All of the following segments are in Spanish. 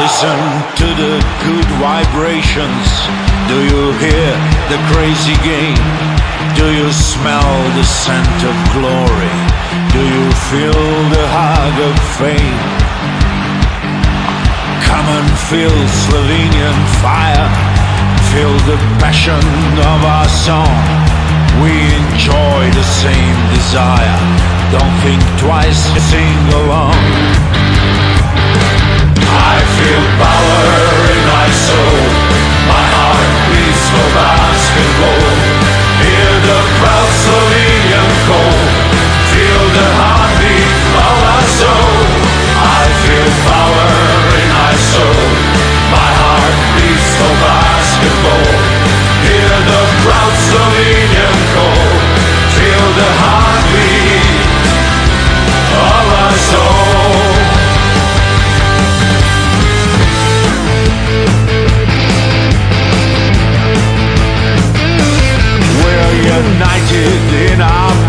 Listen to the good vibrations. Do you hear the crazy game? Do you smell the scent of glory? Do you feel the hug of fame? Come and feel Slovenian fire. Feel the passion of our song. We enjoy the same desire. Don't think twice, sing along. Basketball.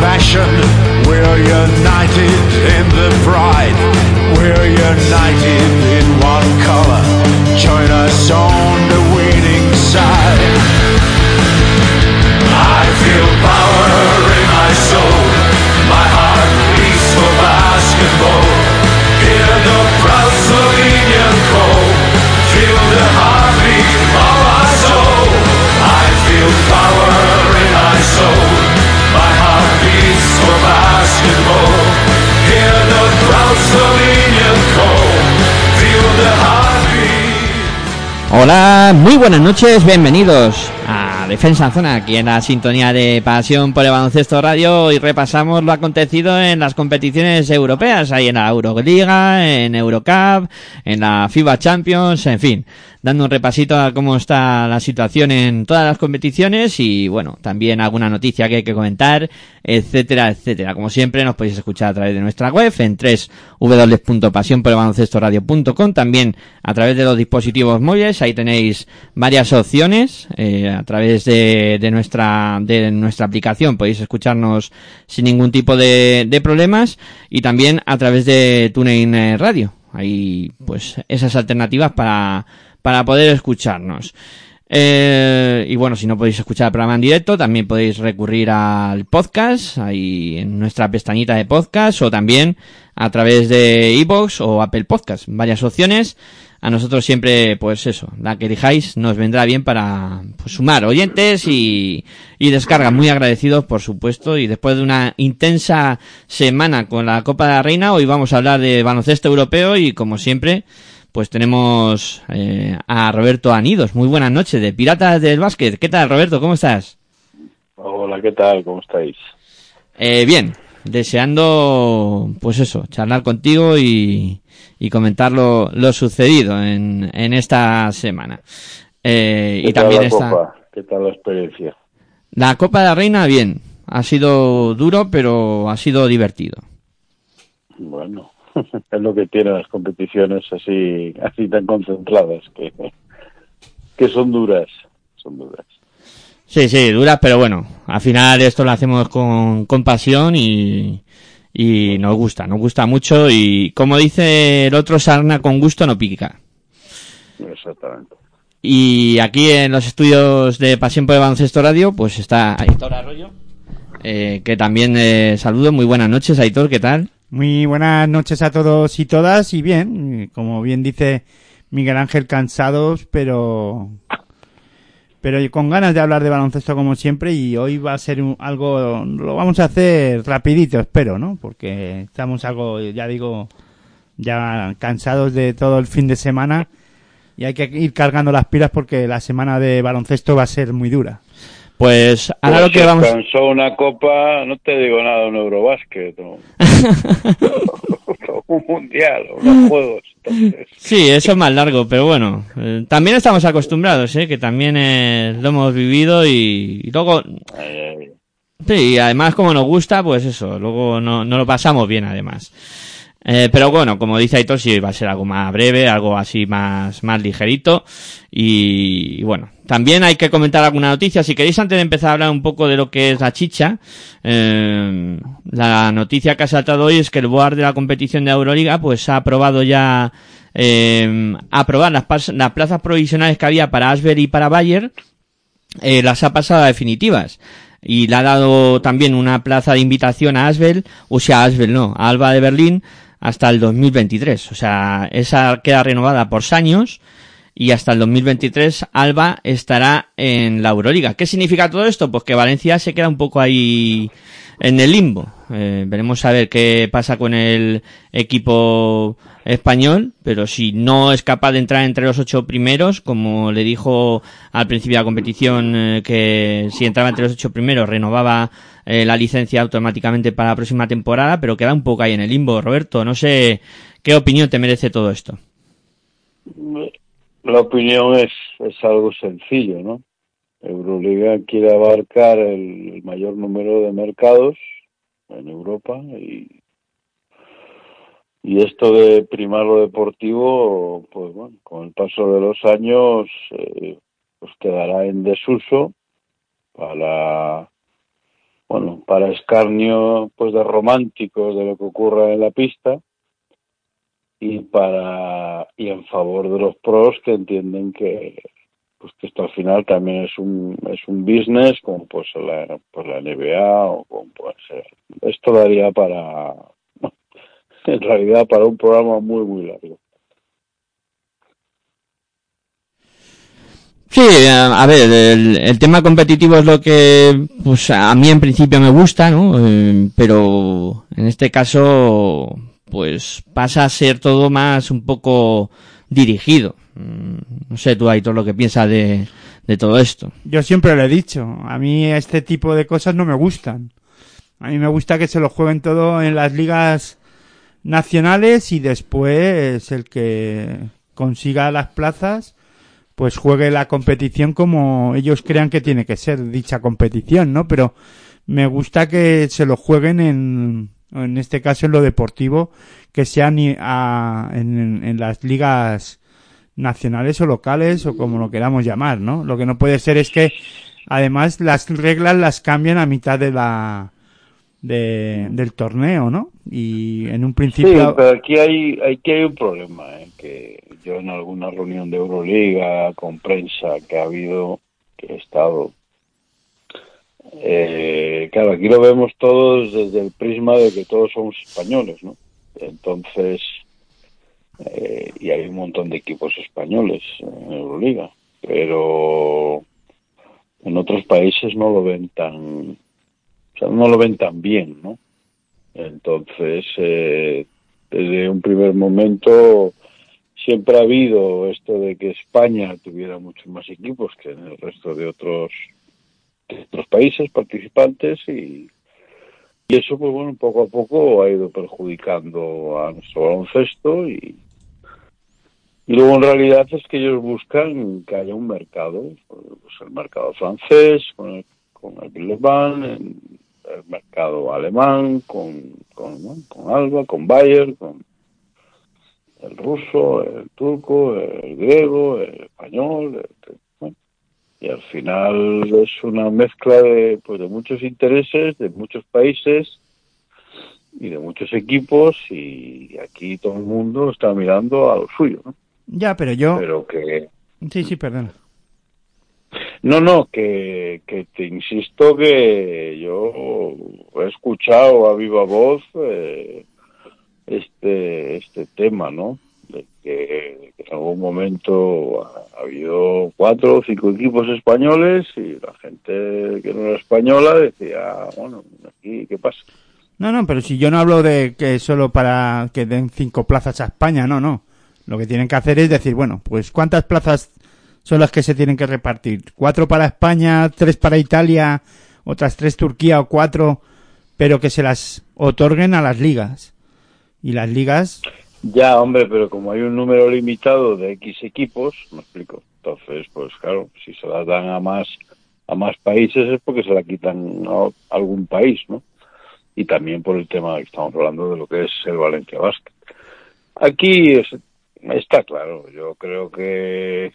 Passion. We're united in the pride. We're united in one color. Join us on the winning side. I feel power Hola, muy buenas noches, bienvenidos Defensa en Zona, aquí en la sintonía de Pasión por el Baloncesto Radio y repasamos lo acontecido en las competiciones europeas, ahí en la Euroliga, en Eurocup, en la FIBA Champions, en fin, dando un repasito a cómo está la situación en todas las competiciones y bueno, también alguna noticia que hay que comentar, etcétera, etcétera. Como siempre nos podéis escuchar a través de nuestra web en www.pasionporelbaloncestoradio.com, también a través de los dispositivos móviles, ahí tenéis varias opciones, eh, a través de, nuestra, de nuestra aplicación podéis escucharnos sin ningún tipo de, de problemas y también a través de TuneIn eh, Radio. Hay pues esas alternativas para, para poder escucharnos. Eh, y bueno, si no podéis escuchar el programa en directo, también podéis recurrir al podcast, ahí en nuestra pestañita de podcast, o también a través de iBox o Apple Podcast. Varias opciones. A nosotros siempre, pues eso, la que elijáis nos vendrá bien para pues, sumar oyentes y, y descargas. Muy agradecidos, por supuesto. Y después de una intensa semana con la Copa de la Reina, hoy vamos a hablar de baloncesto europeo y como siempre, pues tenemos eh, a Roberto Anidos. Muy buenas noches, de Piratas del Básquet. ¿Qué tal, Roberto? ¿Cómo estás? Hola, ¿qué tal? ¿Cómo estáis? Eh, bien, deseando, pues eso, charlar contigo y, y comentar lo, lo sucedido en, en esta semana. Eh, ¿Qué y tal también la. Copa? ¿Qué tal la experiencia? La Copa de la Reina, bien. Ha sido duro, pero ha sido divertido. Bueno, es lo que tienen las competiciones así, así tan concentradas, que, que son duras, son duras. Sí, sí, duras, pero bueno, al final esto lo hacemos con, con pasión y, y nos gusta, nos gusta mucho y como dice el otro, sarna con gusto no pica. Exactamente. Y aquí en los estudios de Pasión por el Baloncesto Radio, pues está Aitor Arroyo, eh, que también eh, saludo. Muy buenas noches, Aitor, ¿qué tal? Muy buenas noches a todos y todas y bien, como bien dice Miguel Ángel, cansados, pero pero con ganas de hablar de baloncesto como siempre y hoy va a ser un- algo, lo vamos a hacer rapidito, espero, ¿no? Porque estamos algo, ya digo, ya cansados de todo el fin de semana y hay que ir cargando las pilas porque la semana de baloncesto va a ser muy dura. Pues ahora lo que vamos... Cansó una copa, no te digo nada, un Eurobásquet, ¿no? un mundial, unos juegos. Entonces. Sí, eso es más largo, pero bueno, eh, también estamos acostumbrados, ¿eh? que también eh, lo hemos vivido y, y luego, Ay, ay. sí, y además como nos gusta, pues eso, luego no, no lo pasamos bien además. Eh, pero bueno, como dice Aitor, sí va a ser algo más breve, algo así más, más ligerito. Y, y bueno, también hay que comentar alguna noticia. Si queréis, antes de empezar a hablar un poco de lo que es la chicha, eh, la noticia que ha saltado hoy es que el board de la competición de Euroliga, pues ha aprobado ya, eh, aprobar las, las plazas provisionales que había para Asber y para Bayer, eh, las ha pasado a definitivas. Y le ha dado también una plaza de invitación a Asbel, o sea, Asbel no, a Alba de Berlín, hasta el 2023. O sea, esa queda renovada por años y hasta el 2023 Alba estará en la Euroliga. ¿Qué significa todo esto? Pues que Valencia se queda un poco ahí en el limbo. Eh, veremos a ver qué pasa con el equipo español, pero si no es capaz de entrar entre los ocho primeros, como le dijo al principio de la competición eh, que si entraba entre los ocho primeros renovaba eh, la licencia automáticamente para la próxima temporada, pero queda un poco ahí en el limbo. Roberto, no sé qué opinión te merece todo esto. La opinión es, es algo sencillo, ¿no? Euroliga quiere abarcar el, mayor número de mercados en Europa y, y esto de primar lo deportivo, pues bueno, con el paso de los años, eh, pues quedará en desuso para, bueno, para escarnio, pues de románticos de lo que ocurra en la pista y para y en favor de los pros que entienden que pues que esto al final también es un es un business como pues la pues la NBA o como puede ser esto daría para en realidad para un programa muy muy largo Sí, eh, a ver, el, el tema competitivo es lo que, pues a mí en principio me gusta, ¿no? Eh, pero en este caso, pues pasa a ser todo más un poco dirigido. Mm, No sé tú, Aitor, lo que piensas de, de todo esto. Yo siempre lo he dicho, a mí este tipo de cosas no me gustan. A mí me gusta que se lo jueguen todo en las ligas nacionales y después el que consiga las plazas pues juegue la competición como ellos crean que tiene que ser dicha competición, ¿no? Pero me gusta que se lo jueguen en, en este caso en lo deportivo, que sean a- en, en las ligas nacionales o locales o como lo queramos llamar, ¿no? Lo que no puede ser es que además las reglas las cambian a mitad de la de, del torneo, ¿no? Y en un sí principio pero aquí hay aquí hay un problema ¿eh? que yo en alguna reunión de Euroliga con prensa que ha habido que he estado eh, claro, aquí lo vemos todos desde el prisma de que todos somos españoles, ¿no? Entonces, eh, y hay un montón de equipos españoles en Euroliga, pero en otros países no lo ven tan, o sea, no lo ven tan bien, ¿no? Entonces, eh, desde un primer momento siempre ha habido esto de que España tuviera muchos más equipos que en el resto de otros de otros países participantes y, y eso pues bueno poco a poco ha ido perjudicando a nuestro baloncesto y y luego en realidad es que ellos buscan que haya un mercado pues el mercado francés con el, con el Villeurbanne, el, mercado alemán con con, ¿no? con Alba con Bayer con el ruso el turco el griego el español y al final es una mezcla de pues de muchos intereses de muchos países y de muchos equipos y aquí todo el mundo está mirando a lo suyo ¿no? ya, pero yo pero que sí, sí, perdona. no no que, que te insisto que yo he escuchado a viva voz eh, este este tema no que, en algún momento ha, ha habido cuatro o cinco equipos españoles y la gente que no era española decía bueno aquí qué pasa No, no, pero si yo no hablo de que solo para que den cinco plazas a España, no, no. Lo que tienen que hacer es decir, bueno, pues cuántas plazas son las que se tienen que repartir. Cuatro para España, tres para Italia, otras tres Turquía o cuatro, pero que se las otorguen a las ligas. Y las ligas... Ya, hombre, pero como hay un número limitado de X equipos, me explico. Entonces, pues claro, si se las dan a más a más países es porque se la quitan a algún país, ¿no? Y también por el tema que estamos hablando de lo que es el Valencia Basket. Aquí es, está claro, yo creo que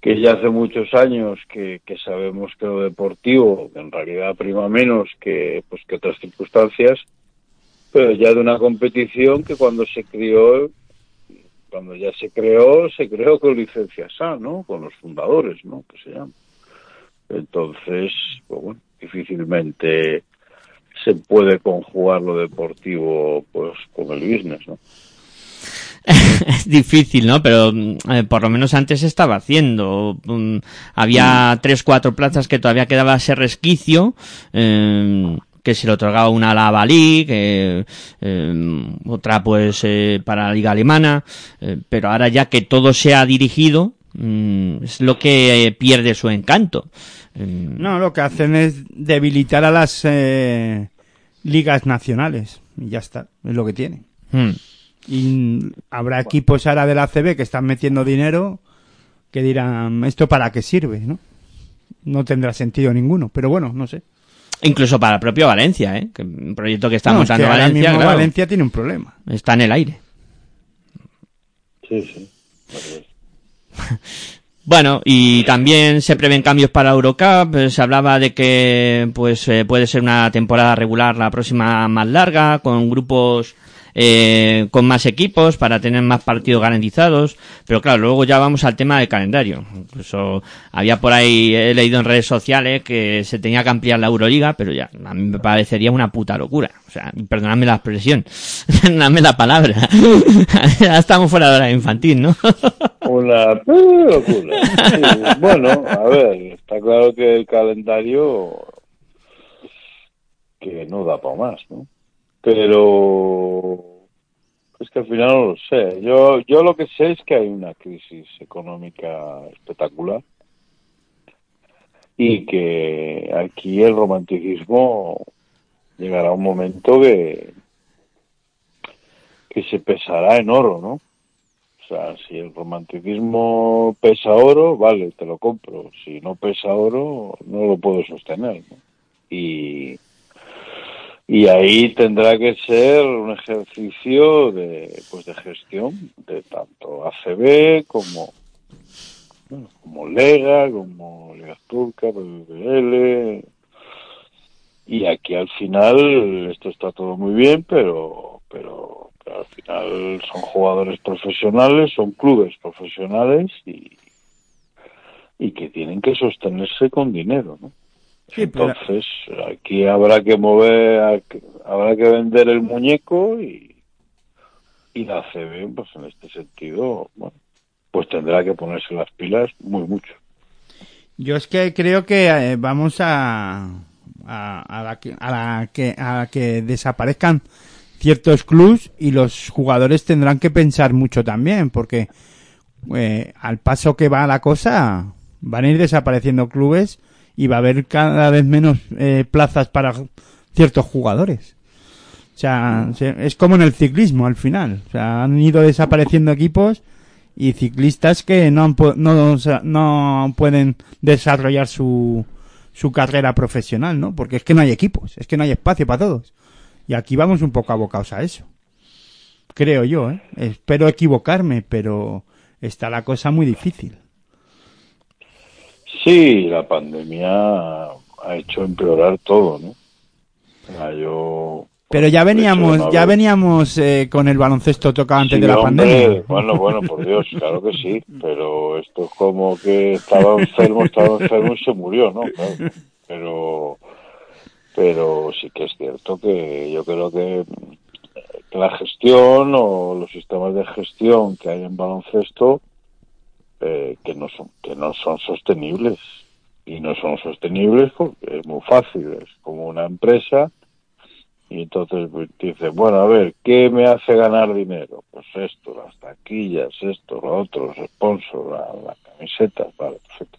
que ya hace muchos años que, que sabemos que lo deportivo en realidad prima menos que pues que otras circunstancias pero ya de una competición que cuando se crió cuando ya se creó se creó con licencias A no con los fundadores no que se llama entonces, pues bueno, difícilmente se puede conjugar lo deportivo pues con el business, ¿no? es difícil, ¿no? Pero eh, por lo menos antes se estaba haciendo. Um, había tres, cuatro plazas que todavía quedaba ese resquicio. Eh, que se le otorgaba una a la Bali, que eh, otra pues eh, para la liga alemana, eh, pero ahora ya que todo se ha dirigido, mm, es lo que eh, pierde su encanto. Mm, No, lo que hacen es debilitar a las eh, ligas nacionales. Y ya está, es lo que tienen. mm. Y habrá equipos ahora de la CB que están metiendo dinero que dirán, ¿esto para qué sirve? ¿no? No tendrá sentido ninguno, pero bueno, no sé. Incluso para el propio Valencia, ¿eh? Que un proyecto que está No, es montando ahora Valencia, mismo claro, Valencia tiene un problema. está en el aire. Sí, sí. Bueno, y también se prevén cambios para Eurocup. eh, Se hablaba de que pues eh, puede ser una temporada regular la próxima más larga, con grupos eh, con más equipos para tener más partidos garantizados. Pero claro, luego ya vamos al tema del calendario. Incluso había por ahí, he leído en redes sociales que se tenía que ampliar la Euroliga, pero ya, a mí me parecería una puta locura. O sea, perdonadme la expresión, perdonadme la palabra. ya estamos fuera de hora infantil, ¿no? Una locura. Bueno, a ver, está claro que el calendario que no da para más, ¿no? Pero es que al final no lo sé. Yo, yo lo que sé es que hay una crisis económica espectacular y que aquí el romanticismo llegará un momento que que se pesará en oro, ¿no? O sea, si el romanticismo pesa oro, vale, te lo compro. Si no pesa oro, no lo puedo sostener. Y, y ahí tendrá que ser un ejercicio de, pues de gestión de tanto ACB como, bueno, como Lega, como Liga Turca, PBL. Y aquí al final esto está todo muy bien, pero, pero, pero al final son jugadores profesionales, son clubes profesionales y, y que tienen que sostenerse con dinero, ¿no? Sí, pero- Entonces, aquí habrá que mover, habrá que vender el muñeco y, y la CB, pues en este sentido, bueno, pues tendrá que ponerse las pilas muy mucho. Yo es que creo que eh, vamos a, a, a la que, a, la que, a la que desaparezcan ciertos clubs y los jugadores tendrán que pensar mucho también, porque eh, al paso que va la cosa, van a ir desapareciendo clubes y va a haber cada vez menos eh, plazas para ciertos jugadores. O sea, se- es como en el ciclismo al final. O sea, han ido desapareciendo equipos y ciclistas que no, no, no pueden desarrollar su, su carrera profesional, ¿no? Porque es que no hay equipos, es que no hay espacio para todos. Y aquí vamos un poco abocados a eso. Creo yo, ¿eh? Espero equivocarme, pero está la cosa muy difícil. Sí, la pandemia ha hecho empeorar todo, ¿no? O sea, yo... Pero ya veníamos, no ya veníamos eh, con el baloncesto tocado antes Sí, de la hombre, pandemia. Bueno, bueno, por Dios, claro que sí, pero esto es como que estaba enfermo, estaba enfermo y se murió, ¿no? Claro. Pero, pero sí que es cierto que yo creo que la gestión o los sistemas de gestión que hay en baloncesto eh, que no son que no son sostenibles y no son sostenibles porque es muy fácil, es como una empresa y entonces pues, dice, bueno, a ver, ¿qué me hace ganar dinero? Pues esto, las taquillas, esto, lo otro, los sponsors, la, la camisetas, vale, perfecto.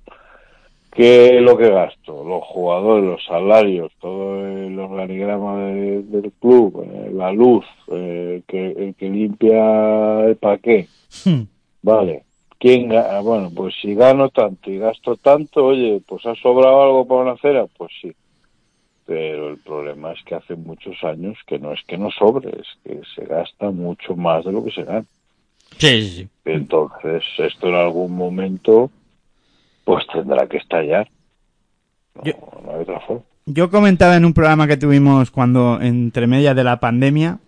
¿Qué es lo que gasto? Los jugadores, los salarios, todo el organigrama de- del club, eh, la luz, eh, el, que, el que limpia el paqué, Hmm. vale. ¿Quién ga- Bueno, pues si gano tanto y gasto tanto, oye, pues ha sobrado algo para una acera, pues sí. Pero el problema es que hace muchos años que no es que no sobre, es que se gasta mucho más de lo que se gana. Sí, sí, sí. Entonces, esto en algún momento, pues tendrá que estallar. No, Yo- no hay otra forma. Yo comentaba en un programa que tuvimos cuando, entre medias de la pandemia,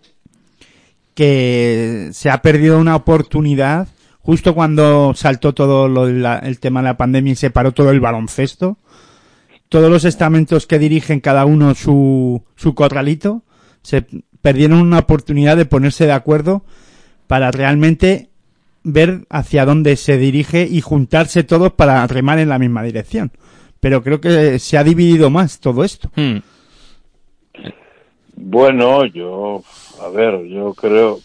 que se ha perdido una oportunidad justo cuando saltó todo lo la- el tema de la pandemia y se paró todo el baloncesto. Todos los estamentos que dirigen cada uno su, su corralito se perdieron una oportunidad de ponerse de acuerdo para realmente ver hacia dónde se dirige y juntarse todos para remar en la misma dirección. Pero creo que se ha dividido más todo esto. Hmm. Bueno, yo, a ver, yo creo,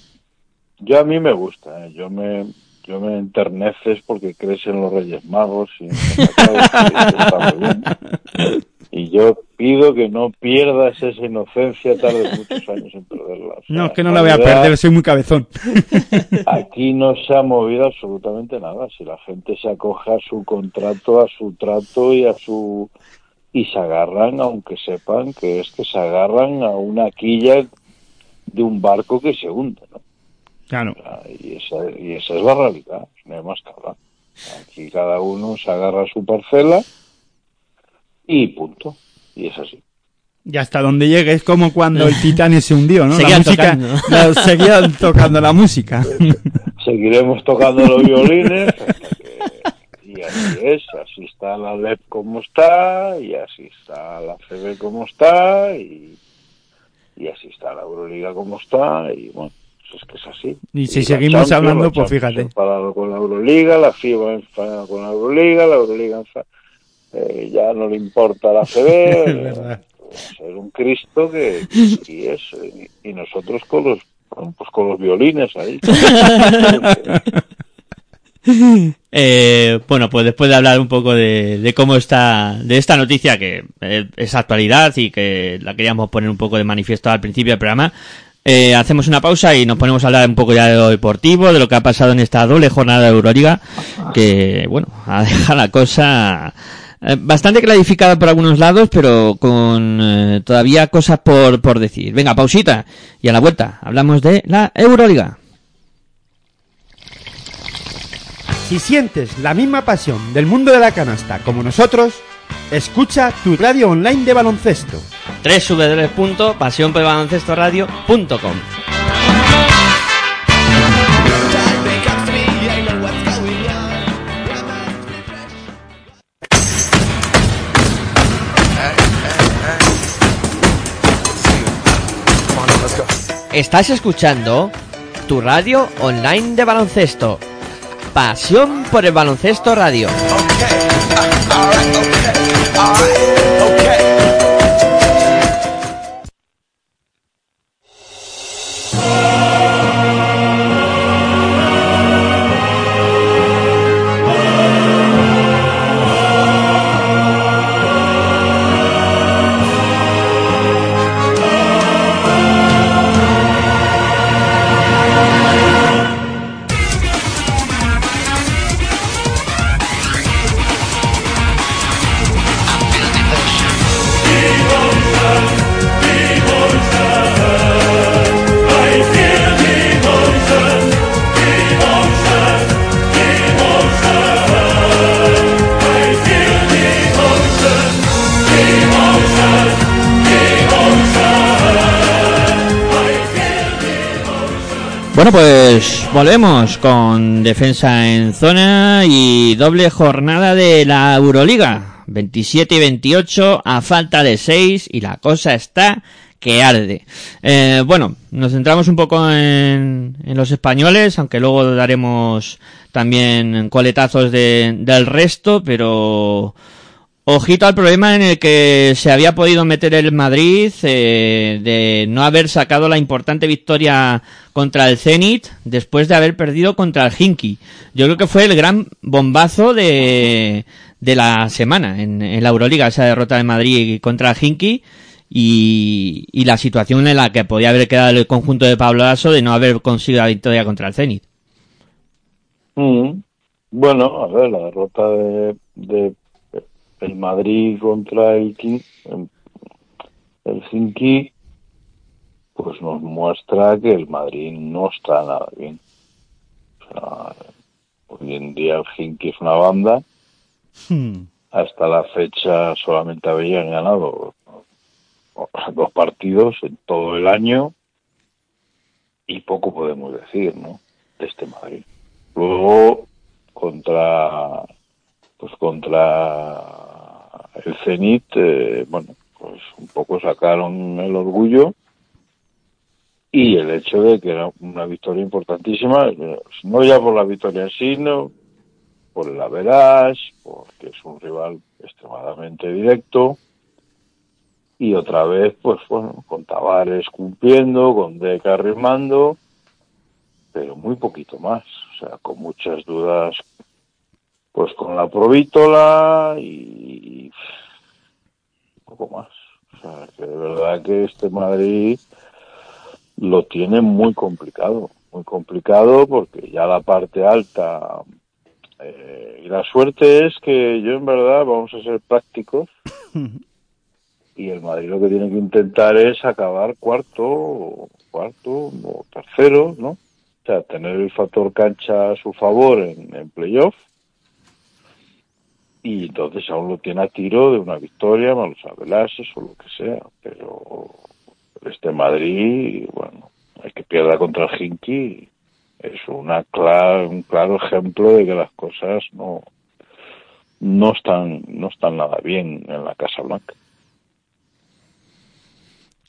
yo a mí me gusta, ¿eh? yo me, yo me enterneces porque crees en los Reyes Magos y, y yo pido que no pierdas esa inocencia, tardes muchos años en perderla. O sea, No, es que no la voy a perder, soy muy cabezón. Aquí no se ha movido absolutamente nada. Si la gente se acoge a su contrato, a su trato y a su y se agarran, aunque sepan que es que se agarran a una quilla de un barco que se hunde, ¿no? Claro. Y esa, y esa es la realidad, no hay más que hablar. Aquí cada uno se agarra a su parcela y punto. Y es así. Y hasta donde llegue es como cuando el Titanic se hundió, ¿no? Seguían la música, tocando. la- seguían tocando la música. Seguiremos tocando los violines que- y así es, así está la LEP como está, y así está la CB como está, y, y así está la Euroliga como está, y bueno, es que es así. Y si seguimos hablando, la pues fíjate. enfadado con la Euroliga, la FIBA enfadada con la Euroliga, la Euroliga enfa- eh, ya no le importa la CB, eh, verdad. pues, es un Cristo que, y es, y nosotros con los, pues con los violines ahí. Eh, bueno, pues después de hablar un poco de, de cómo está, de esta noticia que eh, es actualidad y que la queríamos poner un poco de manifiesto al principio del programa, eh, hacemos una pausa y nos ponemos a hablar un poco ya de lo deportivo, de lo que ha pasado en esta doble jornada de Euroliga, que, bueno, ha dejado la cosa eh, bastante clarificada por algunos lados, pero con eh, todavía cosas por, por decir. Venga, pausita y a la vuelta hablamos de la Euroliga. Si sientes la misma pasión del mundo de la canasta como nosotros, escucha tu radio online de baloncesto. www.pasionporbaloncestoradio.com Estás escuchando tu radio online de baloncesto. Pasión por el baloncesto radio. heart. Bueno, pues volvemos con defensa en zona y doble jornada de la Euroliga. 27 y 28 a falta de 6 y la cosa está que arde. Eh, bueno, nos centramos un poco en, en los españoles, aunque luego daremos también coletazos de, del resto, pero Ojito al problema en el que se había podido meter el Madrid eh, de no haber sacado la importante victoria contra el Zenit después de haber perdido contra el Hinky. Yo creo que fue el gran bombazo de, de la semana en, la Euroliga, esa derrota de Madrid contra el Hinky y, la situación en la que podía haber quedado el conjunto de Pablo Lasso de no haber conseguido la victoria contra el Zenit. Mm. Bueno, a ver, la derrota de, de el Madrid contra el King, el Hinky, pues nos muestra que el Madrid no está nada bien. O sea, hoy en día el Hinky es una banda. Hmm. Hasta la fecha solamente habían ganado dos partidos en todo el año y poco podemos decir, ¿no? De este Madrid. Luego contra pues contra el Zenit, eh, bueno, pues un poco sacaron el orgullo y el hecho de que era una victoria importantísima, no ya por la victoria en sí, por el average, porque es un rival extremadamente directo, y otra vez, pues bueno, con Tavares cumpliendo, con Deca rimando, pero muy poquito más, o sea, con muchas dudas, pues con la Provítola y poco más. O sea, que de verdad que este Madrid lo tiene muy complicado, muy complicado porque ya la parte alta eh, y la suerte es que yo en verdad vamos a ser prácticos y el Madrid lo que tiene que intentar es acabar cuarto, cuarto o tercero, ¿no? O sea, tener el factor cancha a su favor en playoff y entonces aún lo tiene a tiro de una victoria, malos abelases o lo que sea, pero este Madrid, bueno, hay que pierda contra el Hinky es una un claro ejemplo de que las cosas no no están no están nada bien en la Casa Blanca.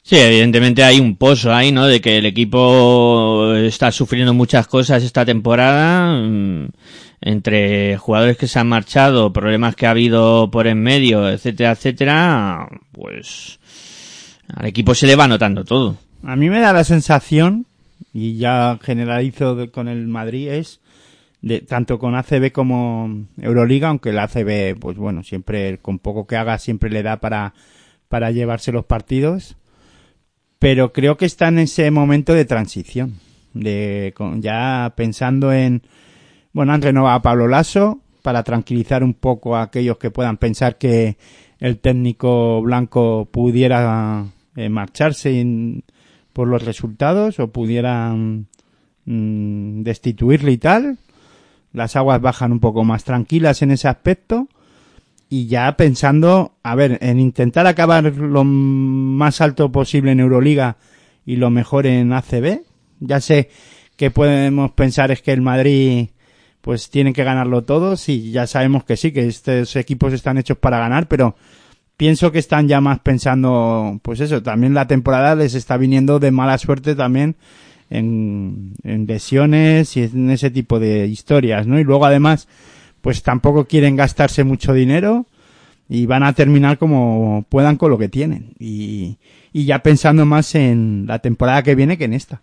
Sí, evidentemente hay un pozo ahí, ¿no? De que el equipo está sufriendo muchas cosas esta temporada, mm, entre jugadores que se han marchado, problemas que ha habido por en medio, etcétera, etcétera, pues al equipo se le va notando todo. A mí me da la sensación, y ya generalizo con el Madrid, es de, tanto con ACB como Euroliga, aunque el ACB, pues bueno, siempre con poco que haga siempre le da para, para llevarse los partidos. Pero creo que está en ese momento de transición, de ya pensando en, bueno, han renovado a Pablo Lasso para tranquilizar un poco a aquellos que puedan pensar que el técnico blanco pudiera eh, marcharse por los resultados o pudieran mm, destituirle y tal. Las aguas bajan un poco más tranquilas en ese aspecto y ya pensando, a ver, en intentar acabar lo más alto posible en Euroliga y lo mejor en ACB. Ya sé que podemos pensar es que el Madrid pues tiene que ganarlo todos y ya sabemos que sí, que estos equipos están hechos para ganar, pero pienso que están ya más pensando, pues eso, también la temporada les está viniendo de mala suerte también en, en lesiones y en ese tipo de historias, ¿no? Y luego además, pues tampoco quieren gastarse mucho dinero y van a terminar como puedan con lo que tienen y, y ya pensando más en la temporada que viene que en esta.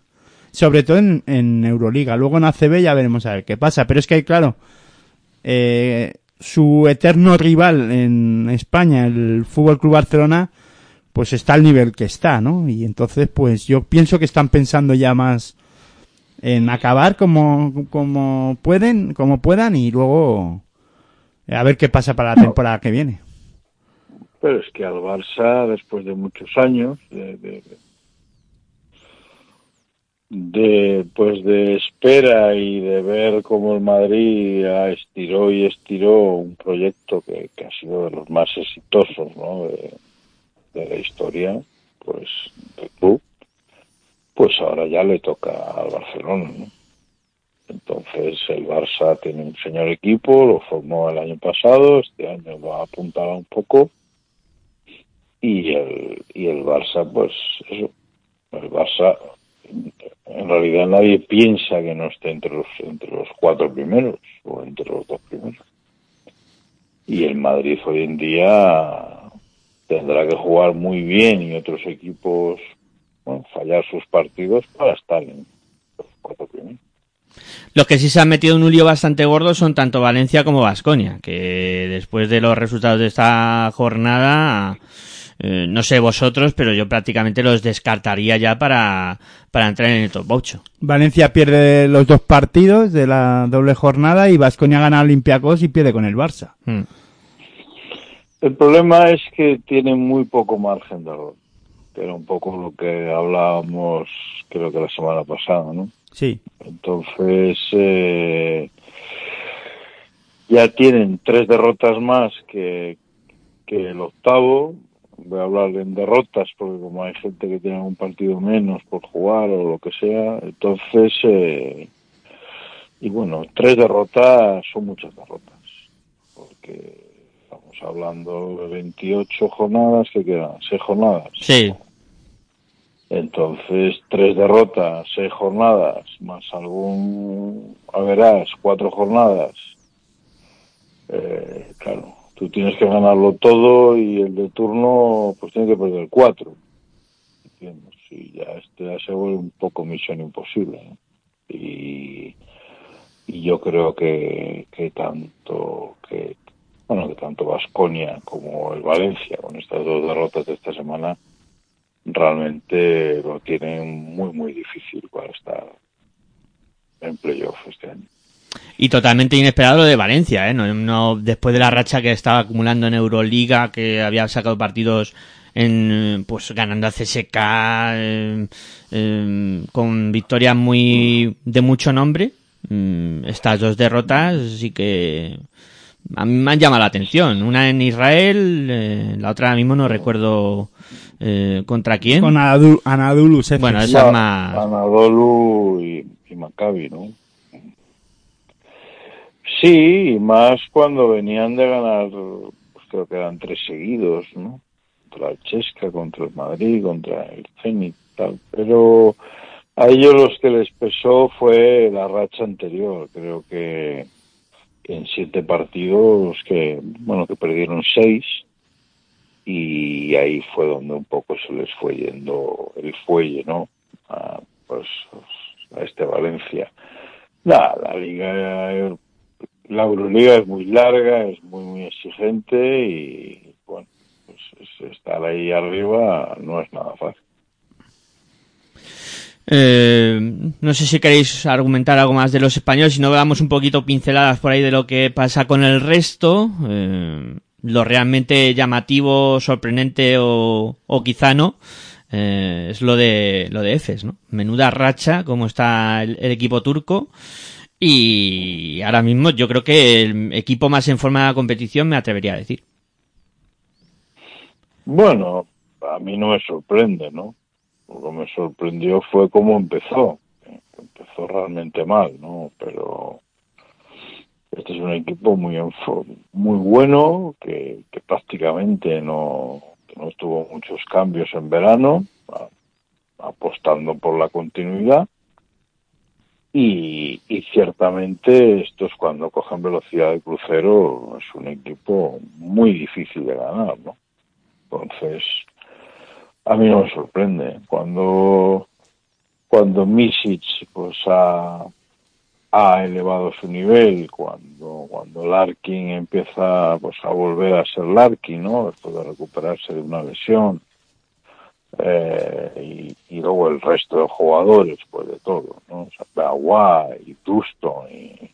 Sobre todo en, en Euroliga. Luego en ACB ya veremos a ver qué pasa. Pero es que, claro, eh, su eterno rival en España, el Fútbol Club Barcelona, pues está al nivel que está, ¿no? Y entonces, pues yo pienso que están pensando ya más en acabar como, como pueden, como puedan y luego a ver qué pasa para la temporada que viene. Pero es que al Barça, después de muchos años de, de, de, pues de espera y de ver cómo el Madrid estiró y estiró un proyecto que, ha sido de los más exitosos ¿no? de, la historia pues del club, pues ahora ya le toca al Barcelona. Entonces el Barça tiene un señor equipo, lo formó el año pasado, este año lo ha apuntado un poco y el y el Barça pues eso el Barça en realidad nadie piensa que no esté entre los entre los cuatro primeros o entre los dos primeros y el Madrid hoy en día tendrá que jugar muy bien y otros equipos bueno, fallar sus partidos para estar en los cuatro primeros. Los que sí se han metido en un lío bastante gordo son tanto Valencia como Vasconia, que después de los resultados de esta jornada, eh, no sé vosotros, pero yo prácticamente los descartaría ya para, para entrar en el top 8. Valencia pierde los dos partidos de la doble jornada y Vasconia gana a Olympiacos y pierde con el Barça. Mm. El problema es que tiene muy poco margen de error. Era un poco lo que hablábamos, creo que la semana pasada, ¿no? Sí. Entonces, eh, ya tienen tres derrotas más que, que el octavo. Voy a hablar en derrotas porque como hay gente que tiene un partido menos por jugar o lo que sea, entonces, eh, y bueno, tres derrotas son muchas derrotas. Porque estamos hablando de 28 jornadas que quedan, seis jornadas. Sí, Entonces, tres derrotas, seis jornadas, más algún, a verás, cuatro jornadas. Eh, claro, tú tienes que ganarlo todo y el de turno, pues tiene que perder cuatro. ¿Entiendes? Y ya este ya se un poco misión imposible. ¿no? Y, y yo creo que, que tanto, que, bueno, que tanto Vasconia como el Valencia, con estas dos derrotas de esta semana, realmente lo tienen muy, muy difícil para estar en playoff. Y totalmente inesperado lo de Valencia, ¿eh? No, no- después de la racha que estaba acumulando en Euroliga, que había sacado partidos en, pues ganando a CSK, eh, eh, con victorias muy, de mucho nombre. Mm, estas dos derrotas sí que a mí me han llamado la atención. Una en Israel, eh, la otra ahora mismo no recuerdo eh, contra quién. Con Anadolu, Anadolu. Bueno, esa es más... Anadolu y, y Maccabi, ¿no? Sí, y más cuando venían de ganar, pues creo que eran tres seguidos, ¿no? Contra el Chesca, contra el Madrid, contra el Zenit, tal. Pero a ellos los que les pesó fue la racha anterior. Creo que, en siete partidos que, bueno, que perdieron seis y ahí fue donde un poco se les fue yendo el fuelle, ¿no? A, pues a este Valencia. La, la liga, la Euroliga es muy larga, es muy muy exigente y bueno, pues es- estar ahí arriba no es nada fácil. Eh, no sé si queréis argumentar algo más de los españoles, si no damos un poquito pinceladas por ahí de lo que pasa con el resto, eh, lo realmente llamativo, sorprendente o, o quizá no, eh, es lo de lo de Efes, ¿no? Menuda racha como está el equipo turco y ahora mismo yo creo que el equipo más en forma de competición me atrevería a decir. Bueno, a mí no me sorprende, ¿no? Lo que me sorprendió fue cómo empezó. Empezó realmente mal, ¿no? Pero este es un equipo muy muy bueno que, que prácticamente no, no tuvo muchos cambios en verano, apostando por la continuidad. Y, ciertamente estos cuando cogen velocidad de crucero es un equipo muy difícil de ganar, ¿no? Entonces, a mí no me sorprende. Cuando, cuando Misic pues ha, ha elevado su nivel, cuando, cuando Larkin empieza pues a volver a ser Larkin, ¿no? Después de recuperarse de una lesión. Eh, y, y luego el resto de jugadores, pues de todo, ¿no? O sea, Bagua y Duston y,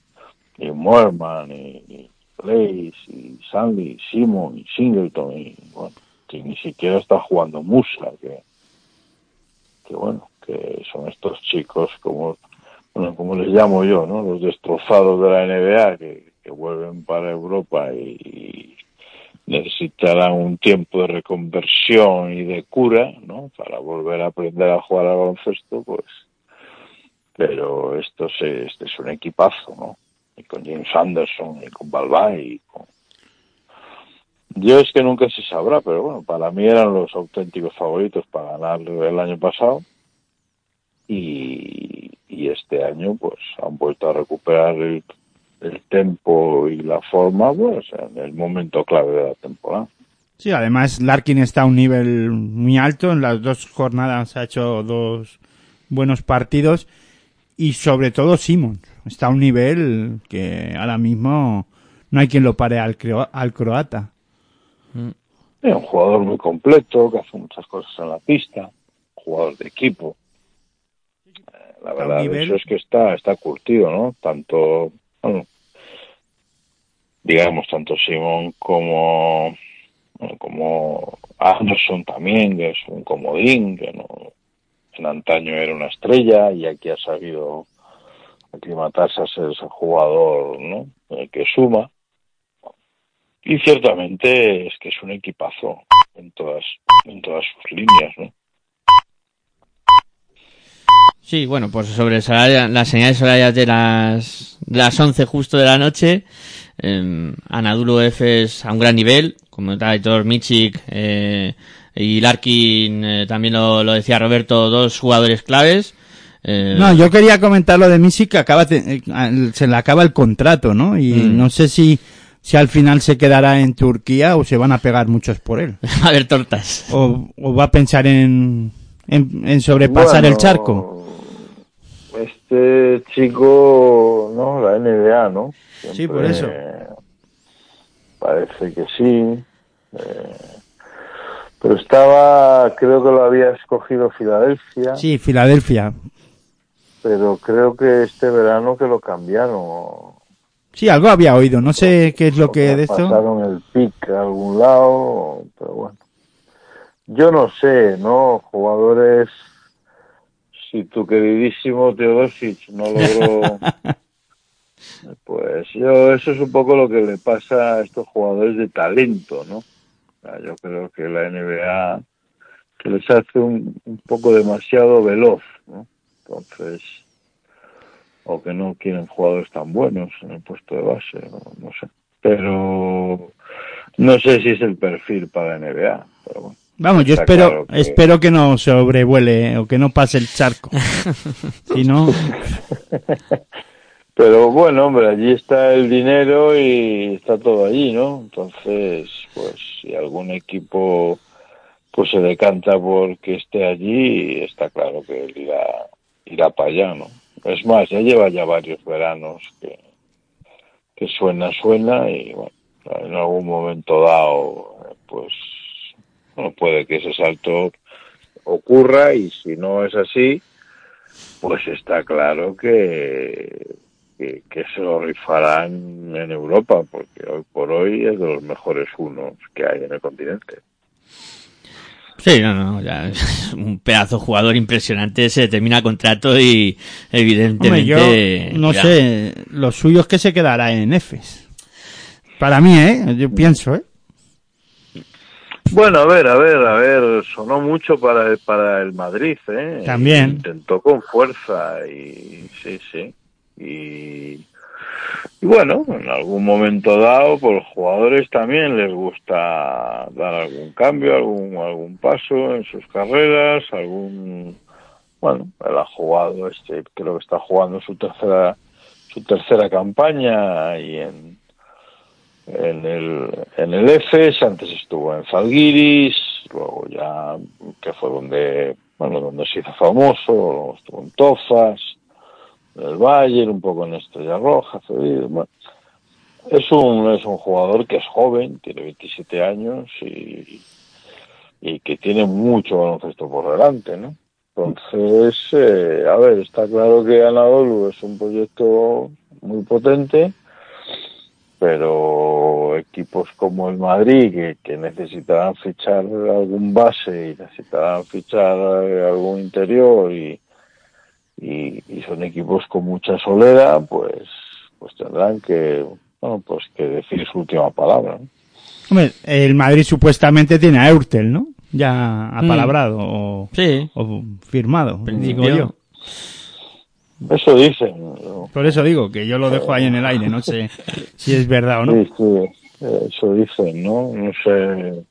y Moerman y, y y Sandy y Simon y Singleton y bueno, que ni siquiera está jugando Musa, que, que bueno, que son estos chicos como, bueno, como les llamo yo, ¿no? Los destrozados de la NBA que, que vuelven para Europa y, y necesitarán un tiempo de reconversión y de cura, ¿no? Para volver a aprender a jugar al baloncesto, pues. Pero esto se, este es un equipazo, ¿no? Y con James Anderson y con Balbay y con yo es que nunca se sabrá, pero bueno, para mí eran los auténticos favoritos para ganar el año pasado. Y, y este año, pues han vuelto a recuperar el, el tempo y la forma, pues en el momento clave de la temporada. Sí, además Larkin está a un nivel muy alto. En las dos jornadas ha hecho dos buenos partidos. Y sobre todo Simon. Está a un nivel que ahora mismo no hay quien lo pare al, creo- al croata. Es un jugador muy completo, que hace muchas cosas en la pista, jugador de equipo. La verdad, eso es que está, está curtido, ¿no? Tanto, digamos, tanto Simón como, como Anderson también, que es un comodín, que no, en antaño era una estrella y aquí ha sabido aclimatarse a ser ese jugador, ¿no? Eh, que suma. Y ciertamente es que es un equipazo en todas, en todas sus líneas, ¿no? Sí, bueno, pues sobre el salario- las señales horarias de las, las 11 justo de la noche, eh, Anadolu Efes a un gran nivel, como tal, Aitor Michik eh, y Larkin, eh, también lo, lo decía Roberto, dos jugadores claves. Eh, No, yo quería comentar lo de que acaba, eh, se le acaba el contrato, ¿no? Y Mm. no sé si, si al final se quedará en Turquía o se van a pegar muchos por él. a ver, tortas. O, o va a pensar en, en, en sobrepasar el charco. Este chico, ¿no? La NBA, ¿no? Sí, por eso. Parece que sí. eh, pero estaba, creo que lo había escogido Filadelfia, Sí, Filadelfia. pero creo que este verano que lo cambiaron. Sí, algo había oído. No sé qué es lo que de esto. Pasaron el pick a algún lado, pero bueno. Yo no sé, ¿no? Jugadores, si tu queridísimo Teodosic no logró, pues yo, eso es un poco lo que le pasa a estos jugadores de talento, ¿no? Yo creo que la NBA que les hace un, un poco demasiado veloz, ¿no? Entonces, o que no quieren jugadores tan buenos en el puesto de base, no, no sé. Pero no sé si es el perfil para la NBA, pero bueno. Vamos, yo espero, claro que- espero que no sobrevuele o que no pase el charco. si no, Pero bueno, hombre, allí está el dinero y está todo allí, ¿no? Entonces, pues si algún equipo pues se decanta por que esté allí, está claro que él irá, irá para allá, ¿no? Es más, ya lleva ya varios veranos que, que suena, suena y bueno, en algún momento dado, pues no puede que ese salto ocurra y si no es así, pues está claro que, que, que se lo rifarán en Europa, porque hoy por hoy es de los mejores unos que hay en el continente. Sí, no, no, ya, es un pedazo de jugador impresionante, se termina contrato y hombre, evidentemente... yo no ya. sé, lo suyo es que se quedará en Efes. Para mí, ¿eh? Yo pienso, ¿eh? Bueno, a ver, a ver, a ver, sonó mucho para el, para el Madrid, ¿eh? También. Intentó con fuerza y sí, sí. Y, y bueno, en algún momento dado, por los jugadores también les gusta dar algún cambio, algún, algún paso en sus carreras, algún, bueno, él ha jugado, este, creo que está jugando su tercera, su tercera campaña y en, en el, en el EFES, antes estuvo en Zalgiris, luego ya, que fue donde, bueno, donde se hizo famoso, luego estuvo en Tofas, en el Bayern, un poco en Estrella Roja. Es un, es un jugador que es joven, tiene 27 años y, y que tiene mucho baloncesto por delante, ¿no? Entonces, eh, a ver, está claro que Anadolu es un proyecto muy potente, pero equipos como el Madrid, que, que necesitarán fichar algún base y necesitarán fichar eh, algún interior y, y, y son equipos con mucha solera, pues, pues tendrán que, bueno, pues que decir su última palabra. ¿no? Hombre, el Madrid supuestamente tiene a Eurtel, ¿no? Ya Mm. apalabrado o, Sí, o firmado, digo yo. Eso dicen. ¿no? Por eso digo que yo lo dejo ahí en el aire, no sé si es verdad o no. Sí, sí, eso dicen, ¿no? No sé.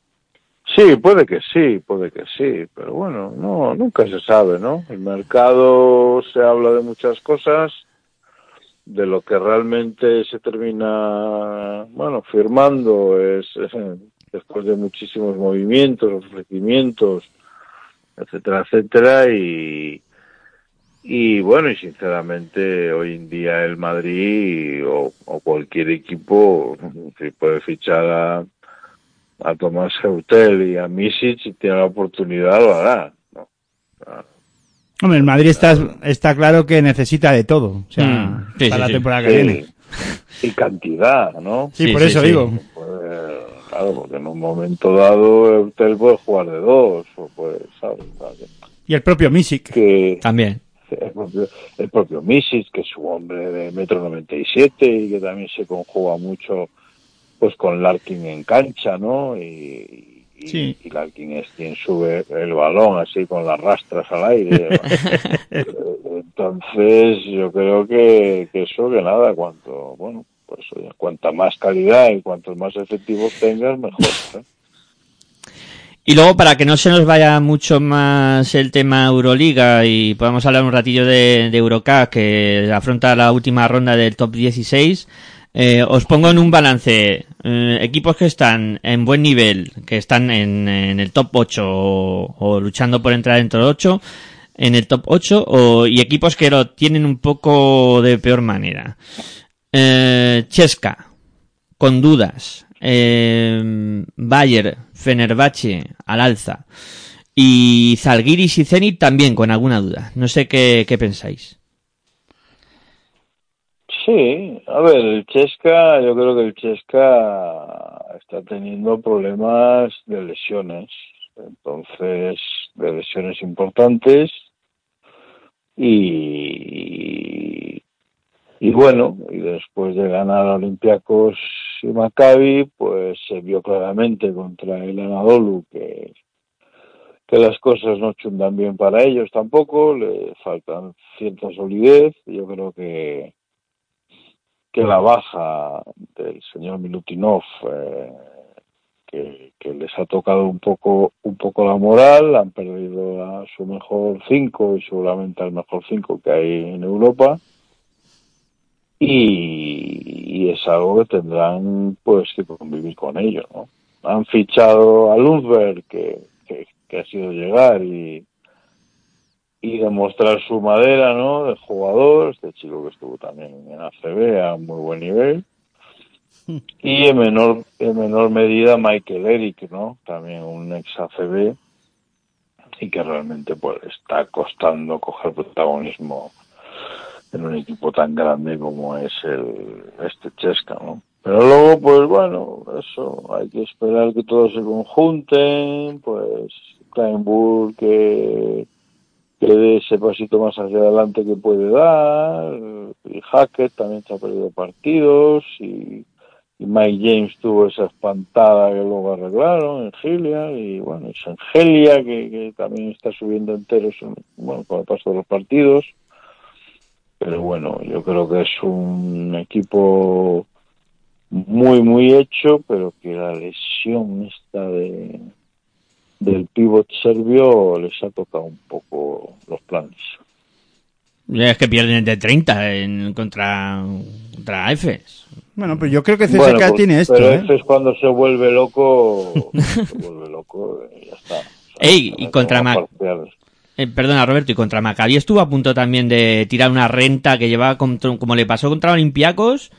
Sí, puede que sí, puede que sí, pero bueno, no, nunca se sabe, ¿no? El mercado se habla de muchas cosas de lo que realmente se termina, bueno, firmando es, después de muchísimos movimientos, ofrecimientos, etcétera, etcétera, y, y bueno, y sinceramente hoy en día el Madrid o, o cualquier equipo si puede fichar a, a Tomás Heutel y a Misic si tiene la oportunidad lo hará. ¿no? Hombre, el Madrid está, está claro que necesita de todo. O sea, Mm, sí, para sí, la sí. temporada que viene. y cantidad, ¿no? Sí, Sí, por sí, eso sí. digo. Pues, claro, porque en un momento dado Heutel puede jugar de dos, o que- Y el propio Misic. que También. El propio, el propio Misic, que es un hombre de metro noventa y siete y que también se conjuga mucho pues con Larkin en cancha, ¿no? Y, y, Sí. y Larkin es quien sube el balón así con las rastras al aire. Entonces yo creo que, que eso que nada, cuanto, bueno, pues oye, cuanta más calidad y cuantos más efectivos tengas, mejor. ¿eh? Y luego, para que no se nos vaya mucho más el tema Euroliga y podamos hablar un ratillo de, de que afronta la última ronda del top 16, eh, os pongo en un balance eh, equipos que están en buen nivel, que están en, el top 8 o, o luchando por entrar dentro del 8, en el top 8, o, y equipos que lo tienen un poco de peor manera. Eh, Chesca, con dudas. Eh, Bayer, Fenerbahce al alza. Y Zalgiris y Zenit también con alguna duda. No sé qué, qué pensáis. Sí, a ver, el Chesca, yo creo que el Chesca está teniendo problemas de lesiones, entonces, de lesiones importantes y, y bueno, y después de ganar a Olympiacos y Maccabi, pues se vio claramente contra el Anadolu que, que las cosas no chundan bien para ellos tampoco, le faltan cierta solidez, yo creo que que la baja del señor Milutinov eh, que, que les ha tocado un poco un poco la moral han perdido a su mejor cinco y seguramente al mejor cinco que hay en Europa y, y es algo que tendrán pues que convivir con ello ¿no? han fichado a Lundberg que, que, que ha sido llegar y y demostrar su madera, ¿no? De jugador, este chico que estuvo también en ACB a muy buen nivel. Y en menor, en menor medida Michael Eric, ¿no? También un ex ACB y que realmente pues está costando coger protagonismo en un equipo tan grande como es el este Chesca, ¿no? Pero luego, pues bueno, eso, hay que esperar que todos se conjunten, pues Kleinburg que que dé ese pasito más hacia adelante que puede dar. Y Hackett también se ha perdido partidos. Y, Mike James tuvo esa espantada que luego arreglaron en Gilia. Y bueno, y Sangelia que, que también está subiendo enteros en- bueno, con el paso de los partidos. Pero bueno, yo creo que es un equipo muy, muy hecho, pero que la lesión esta de del pivot serbio les ha tocado un poco los planes. Es que pierden de 30 en, contra, contra EFES. Bueno, pero yo creo que CSK Bueno, pues, tiene esto, pero ¿eh? cuando se vuelve loco, se vuelve loco y ya está. O sea, Ey, y contra Mac-. Eh, perdona, Roberto, y contra Maccabi estuvo a punto también de tirar una renta que llevaba contra- como le pasó contra Olympiacos,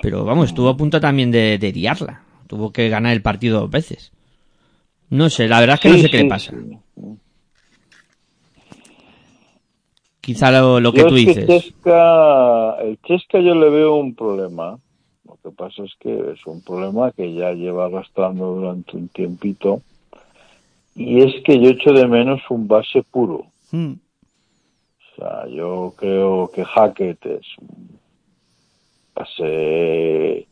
pero vamos, estuvo a punto también de, de liarla. Tuvo que ganar el partido dos veces. No sé, la verdad es que no Sí, sé qué le pasa. sí. Quizá lo, lo que Yo tú es que dices. Chesca, el Chesca yo le veo un problema. Lo que pasa es que es un problema que ya lleva arrastrando durante un tiempito. Y es que yo echo de menos un base puro. Mm. O sea, yo creo que Hackett es un base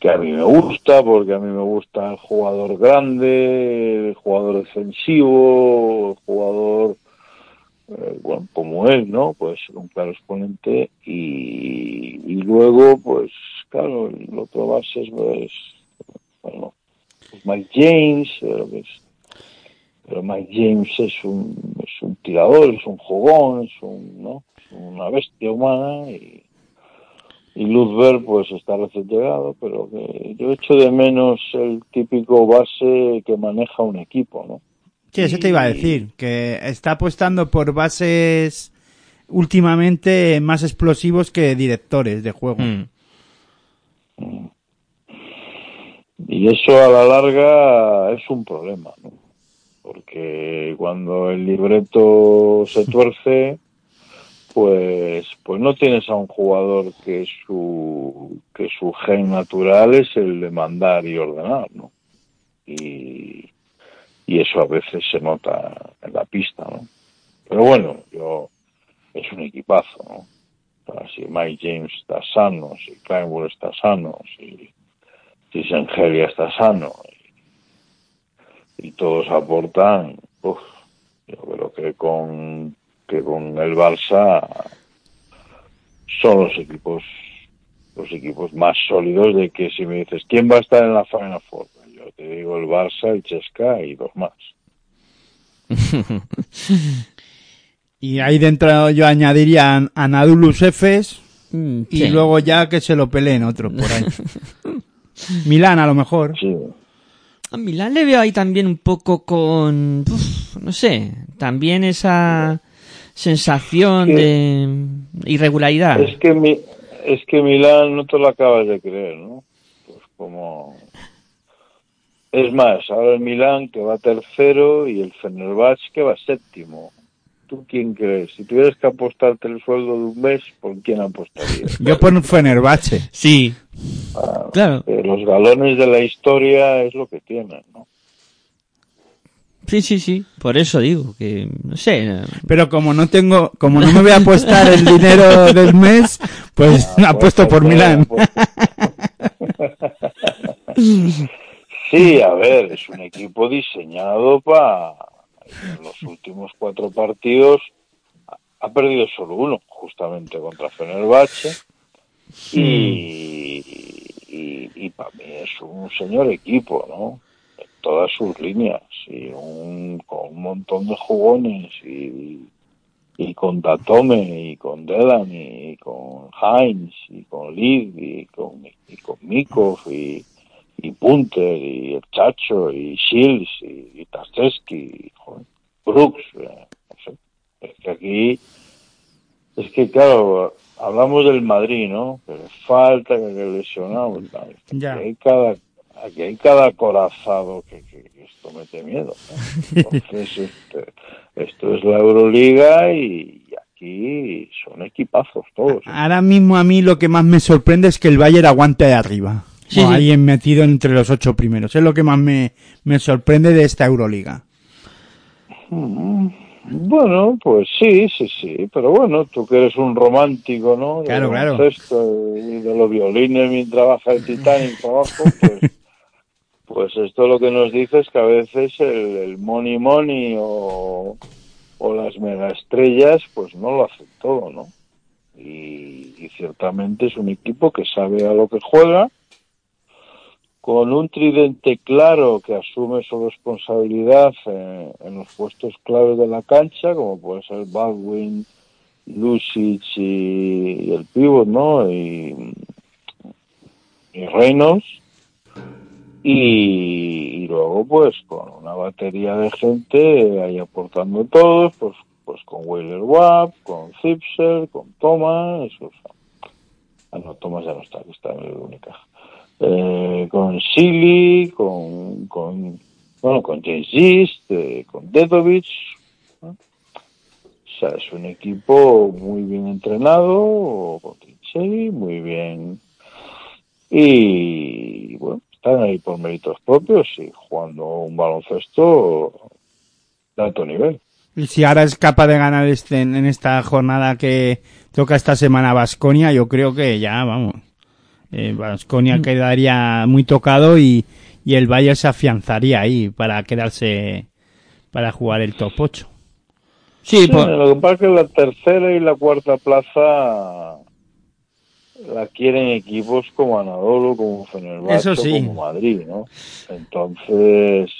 que a mí me gusta, porque a mí me gusta el jugador grande, el jugador defensivo, el jugador, eh, bueno, como él, ¿no? Pues un claro exponente. Y, y luego, pues, claro, el otro base es, pues, bueno, pues Mike James, pero que es pero Mike James es un, es un tirador, es un jugón, es un, ¿no? Es una bestia humana y, y Luzberg pues está recién llegado, pero que yo echo de menos el típico base que maneja un equipo, ¿no? Sí, eso te iba a decir, que está apostando por bases últimamente más explosivos que directores de juego. Mm. Y eso a la larga es un problema, ¿no? Porque cuando el libreto se tuerce, pues, pues no tienes a un jugador que su, que su gen natural es el de mandar y ordenar, ¿no? Y, y eso a veces se nota en la pista, ¿no? Pero bueno, yo, es un equipazo, ¿no? O si Mike James está sano, si Kleinwood está sano, si, si Sengelia está sano y, y todos aportan, uf, yo creo que con que con el Barça son los equipos los equipos más sólidos de que si me dices quién va a estar en la Final Four, yo te digo el Barça, el Chesca y dos más. Y ahí dentro yo añadiría a Anadolus Efes Mm, y sí. luego ya que se lo peleen otros por ahí. Milán a lo mejor. Sí. A Milán le veo ahí también un poco con, uf, no sé, también esa sensación de irregularidad. Es que mi, es que Milán no te lo acabas de creer, ¿no? Pues como es más, ahora el Milán que va tercero y el Fenerbahce que va séptimo. ¿Tú quién crees? Si tuvieras que apostarte el sueldo de un mes, ¿por quién apostarías? Yo por Fenerbahce. Sí, Ah, claro. eh, los galones de la historia es lo que tienen, ¿no? Sí, sí, sí. Por eso digo que, no sé. eh, Pero como no tengo, como no me voy a apostar el dinero del mes, pues apuesto por Milán. Sí, a ver, es un equipo diseñado para los últimos cuatro partidos. ha- Ha perdido solo uno, justamente contra Fenerbahce. Y, y, y para mí es un señor equipo, ¿no? En todas sus líneas. Y un, con un montón de jugones. Y, y con Datome, y con Delan, y con Heinz, y con Lid, y con, y Mikov, y, y Punter, y el Chacho, y Shields, y, y y Brooks, eh, no sé. Es que aquí, es que claro, hablamos del Madrid, ¿no? Que le falta, que le lesionado. Ya. Aquí hay cada, aquí hay cada corazado que, que- que esto mete miedo. ¿no? Entonces, este, esto es la Euroliga y, y aquí son equipazos todos. ¿eh? Ahora mismo a mí lo que más me sorprende es que el Bayern aguante de arriba. Sí, O sí. ahí metido entre los ocho primeros. Es lo que más me, me sorprende de esta Euroliga. Mm, Bueno, pues sí, sí, sí, pero bueno, tú que eres un romántico, ¿no? Claro, claro. Y de los violines mientras baja el Titanic abajo, pues, pues esto lo que nos dice es que a veces el, el money money o, o las megaestrellas, pues no lo hacen todo, ¿no? Y, y ciertamente es un equipo que sabe a lo que juega, con un tridente claro que asume su responsabilidad en, en los puestos claves de la cancha, como puede ser Baldwin, Lucic y, el pivot, ¿no? Y, y Reynolds. Y, y luego, pues, con una batería de gente ahí aportando todos, pues, pues con Wheeler Wapp, con Zipser, con Thomas, o sea, ah, no, Thomas ya no está, que está en el única eh, con Silly, con, con, bueno, con James Gist, eh, con Dedovic. ¿no? O sea, es un equipo muy bien entrenado, con Trincheri, muy bien. Y bueno, están ahí por méritos propios y jugando un baloncesto de alto nivel. Y si ahora es capaz de ganar este, en esta jornada que toca esta semana Vasconia, yo creo que ya, vamos. Vasconia quedaría muy tocado y, y el Bayern se afianzaría ahí para quedarse, para jugar el top 8. Sí, Sí, por- lo que pasa es que la tercera y la cuarta plaza la quieren equipos como Anadolu, como Fenerbahce, sí. como Madrid, ¿no? Entonces,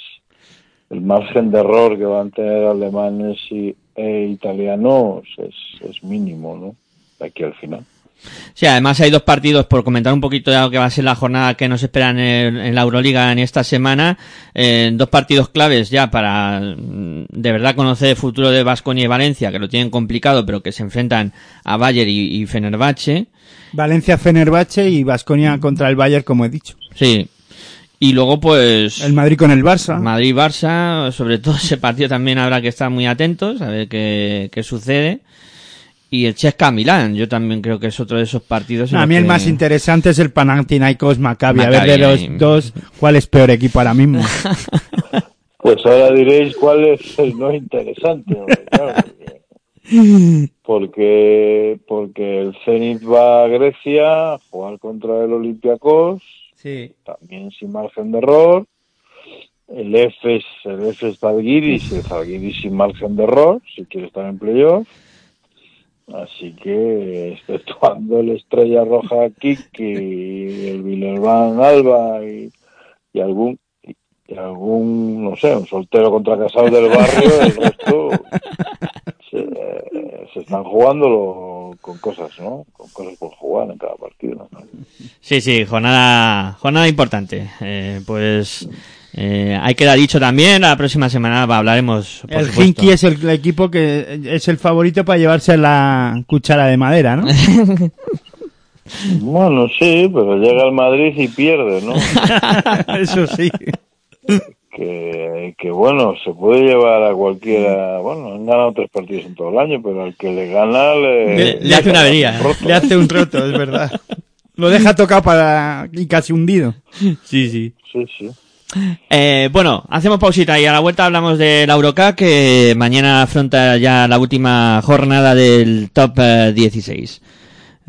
el margen de error que van a tener alemanes y, e italianos es, es mínimo, ¿no? De aquí al final. Sí, además hay dos partidos, por comentar un poquito de lo que va a ser la jornada que nos espera en, el- en la Euroliga en esta semana, eh, dos partidos claves ya para mm, de verdad conocer el futuro de Vasconia y Valencia, que lo tienen complicado, pero que se enfrentan a Bayern y, y Fenerbahce. Valencia Fenerbahce y Vasconia contra el Bayern, como he dicho. Sí. Y luego, pues, El Madrid con el Barça. Madrid-Barça, sobre todo ese partido también habrá que estar muy atentos a ver qué, qué sucede. Y el Chesca-Milán, yo también creo que es otro de esos partidos. a mí el que- más interesante es el Panathinaikos Maccabi. A ver Maccabi, de los dos, ¿cuál es peor equipo ahora mismo? Pues ahora diréis cuál es el no interesante. claro, porque, porque el Zenit va a Grecia a jugar contra el Olympiacos, Sí. también sin margen de error. El Efes, el Efes Zalgiris, el Zalgiris sin margen de error, si quiere estar en playoff. Así que, exceptuando el Estrella Roja Kiki, el Villerban Alba y, y algún y algún, no sé, un soltero contra casado del barrio, el resto se, se están jugando con cosas, ¿no? Con cosas por jugar en cada partido. ¿no? Sí, sí, jornada, jornada importante. Eh, pues eh, hay queda dicho también, la próxima semana hablaremos. por El supuesto. Hinky es el equipo que es el favorito para llevarse la cuchara de madera, ¿no? Bueno, sí, pero llega el Madrid y pierde, ¿no? Eso sí. que, que bueno, se puede llevar a cualquiera, bueno, han ganado tres partidos en todo el año, pero al que le gana le, Le- le hace una avería. Le hace un roto, es verdad. Lo deja tocado para y casi hundido. Sí, sí. Sí, sí. Eh, bueno, hacemos pausita y a la vuelta hablamos de la Eurocup que mañana afronta ya la última jornada del top eh, 16.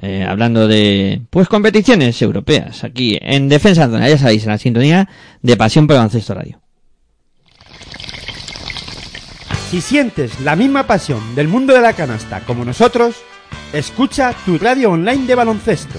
Eh, hablando de pues competiciones europeas aquí en Defensa Zona, ya sabéis, en la sintonía de Pasión por el Baloncesto Radio. Si sientes la misma pasión del mundo de la canasta como nosotros, escucha tu radio online de baloncesto.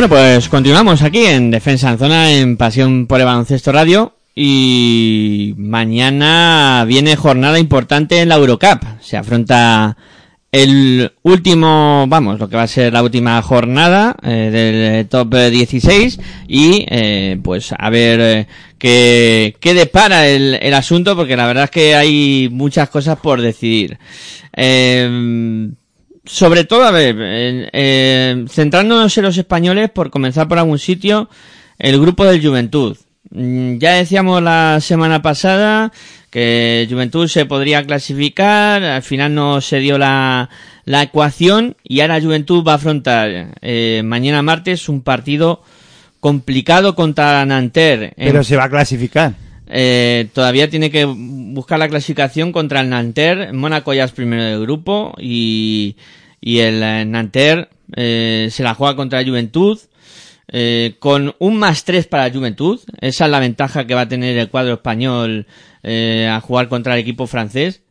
Bueno, pues continuamos aquí en Defensa en Zona, en Pasión por el Baloncesto Radio. Y mañana viene jornada importante en la Eurocup. Se afronta el último, vamos, lo que va a ser la última jornada eh, del top eh, 16. Y eh, pues a ver eh, qué, qué depara el, el asunto, porque la verdad es que hay muchas cosas por decidir. Eh, sobre todo, a ver, eh, centrándonos en los españoles, por comenzar por algún sitio, el grupo del Juventud. Mm, Ya decíamos la semana pasada que Juventud se podría clasificar, al final no se dio la, la ecuación y ahora Juventud va a afrontar eh, mañana martes un partido complicado contra Nanterre. en- Pero se va a clasificar. Eh, todavía tiene que buscar la clasificación contra el Nanterre. Mónaco ya es primero del grupo y, el eh, Nanterre eh, se la juega contra Juventud. eh, con un más 3 para Juventud. Esa es la ventaja que va a tener el cuadro español eh, a jugar contra el equipo francés.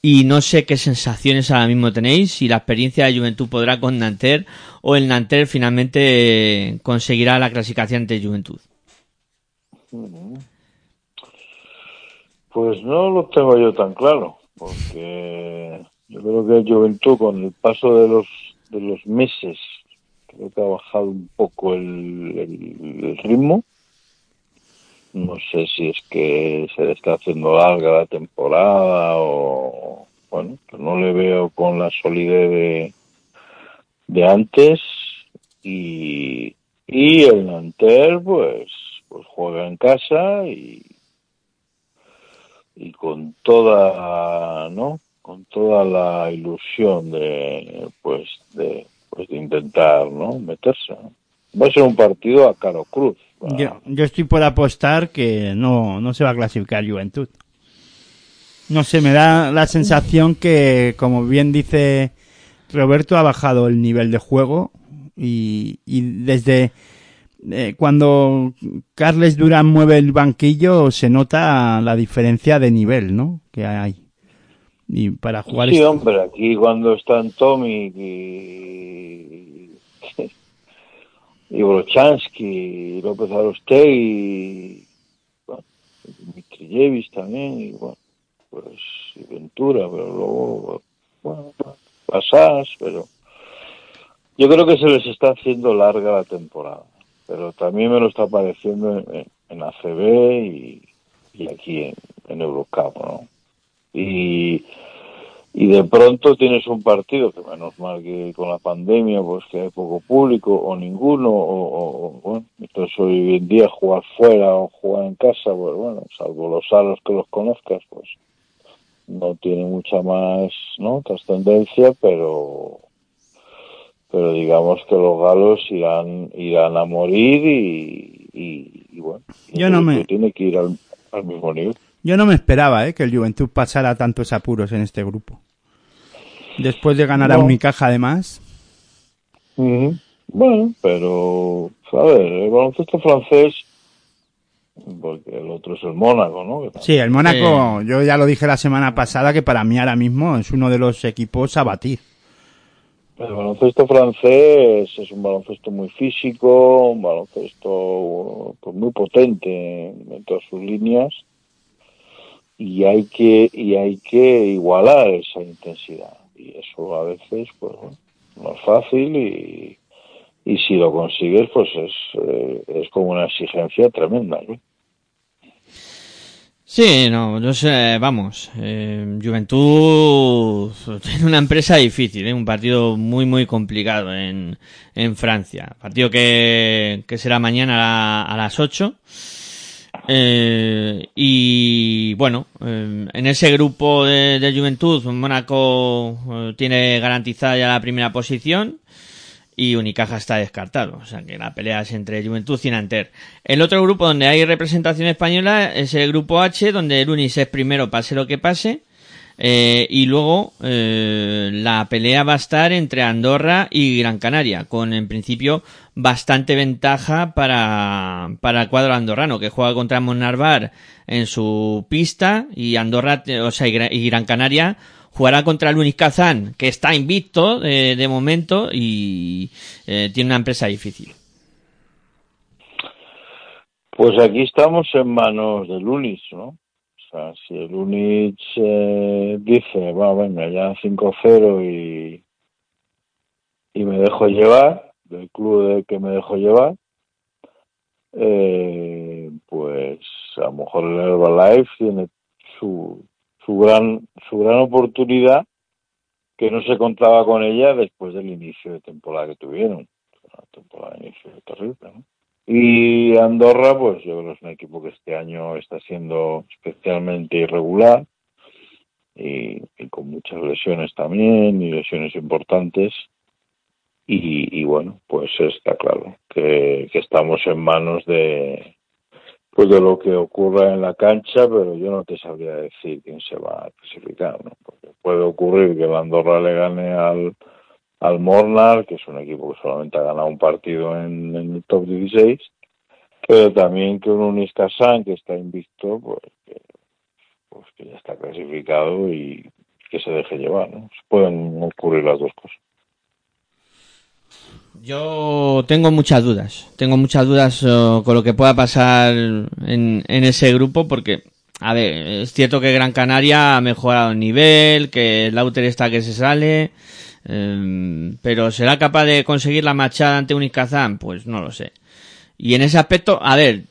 Y no sé qué sensaciones ahora mismo tenéis, si la experiencia de Juventud podrá con Nanterre o el Nanterre finalmente conseguirá la clasificación ante Juventud. Pues no lo tengo yo tan claro, porque yo creo que el Juventud con el paso de los de los meses creo que ha bajado un poco el, ritmo. No sé si es que se le está haciendo larga la temporada o bueno, que no le veo con la solidez de, de antes y, y el Nanterre pues pues juega en casa y y con toda no con toda la ilusión de pues de pues de intentar no meterse va a ser un partido a caro cruz Yo, yo estoy por apostar que no, no se va a clasificar Juventud. No sé, me da la sensación que, como bien dice Roberto, ha bajado el nivel de juego y, y desde eh, cuando Carles Durán mueve el banquillo se nota la diferencia de nivel, ¿no? Que hay. Y para jugar sí este- hombre aquí cuando están Tomic y y Brochansky y López Arostegui y bueno, Mitrijevic también y bueno pues y Ventura pero luego bueno pasas pero yo creo que se les está haciendo larga la temporada pero también me lo está pareciendo en, en ACB y, y aquí en, en Eurocup ¿no? y y de pronto tienes un partido que menos mal que con la pandemia pues que hay poco público o ninguno o- o, bueno entonces hoy en día jugar fuera o jugar en casa pues bueno salvo los salos que los conozcas pues no tiene mucha más no trascendencia pero pero digamos que los galos irán irán a morir y, y, y bueno Yo no me- Juventud tiene que ir al, al mismo nivel Yo no me esperaba ¿eh? que el Juventud pasara tantos apuros en este grupo. Después de ganar a No. Unicaja además. Bueno, pero, a ver, el baloncesto francés, porque el otro es el Mónaco, ¿no? Sí, el Mónaco, yo ya lo dije la semana pasada que para mí ahora mismo es uno de los equipos a batir. El baloncesto francés es un baloncesto muy físico, un baloncesto pues, muy potente en todas sus líneas y hay que y hay que igualar esa intensidad y eso a veces pues no es fácil y, y si lo consigues pues es eh, es como una exigencia tremenda. Sí, no, no sé, vamos, eh, Juventud tiene una empresa difícil, ¿eh? un partido muy, muy complicado en, en Francia. Partido que, que será mañana a, la- a las 8. Eh, y bueno, eh, en ese grupo de, de Juventud, Mónaco eh, tiene garantizada ya la primera posición y Unicaja está descartado. O sea que la pelea es entre Juventud y Nanterre. El otro grupo donde hay representación española es el grupo H, donde el Unis es primero, pase lo que pase. Eh, y luego eh, la pelea va a estar entre Andorra y Gran Canaria, con en principio bastante ventaja para, para el cuadro andorrano, que juega contra Monarvar en su pista y Andorra, o sea, y Gran Canaria jugará contra el Unis Kazán, que está invicto eh, de momento y eh, tiene una empresa difícil. Pues aquí estamos en manos del UNIS, ¿no? O sea, si el UNIS eh, dice, va, venga, ya 5-0 y, y me dejo llevar, del club del que me dejo llevar, eh, pues a lo mejor el Herbalife tiene su, su gran su gran oportunidad que no se contaba con ella después del inicio de temporada que tuvieron. Una temporada de inicio terrible. Y Andorra, pues yo creo que es un equipo que este año está siendo especialmente irregular. y, y con muchas lesiones también y lesiones importantes y, y bueno pues está claro que, que estamos en manos de pues de lo que ocurra en la cancha pero yo no te sabría decir quién se va a clasificar ¿no? porque puede ocurrir que el Andorra le gane al al Mornar que es un equipo que solamente ha ganado un partido en, el top 16 pero también que un Uniscasan que está invicto pues que, pues que ya está clasificado y que se deje llevar ¿no? pueden ocurrir las dos cosas Yo tengo muchas dudas. Tengo muchas dudas eh, con lo que pueda pasar en, ese grupo porque, a ver, es cierto que Gran Canaria ha mejorado el nivel, que Lauter está que se sale, eh, pero ¿será capaz de conseguir la machada ante Unicazán? Pues no lo sé. Y en ese aspecto, a ver,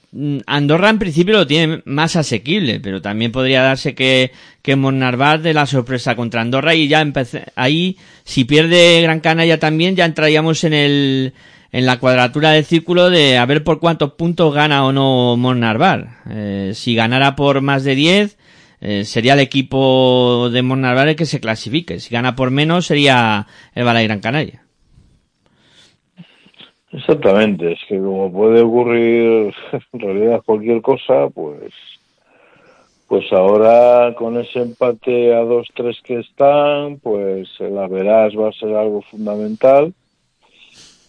Andorra en principio lo tiene más asequible, pero también podría darse que, que Monarvar de la sorpresa contra Andorra y ya empecé, ahí, si pierde Gran Canaria también, ya entraríamos en el, en la cuadratura del círculo de a ver por cuántos puntos gana o no Monarvar. Eh, si ganara por más de 10, eh, sería el equipo de Monarvar el que se clasifique. Si gana por menos, sería el Balay Gran Canaria. Exactamente, es que como puede ocurrir en realidad cualquier cosa, pues pues ahora con ese empate a 2-3 que están, pues el verás va a ser algo fundamental.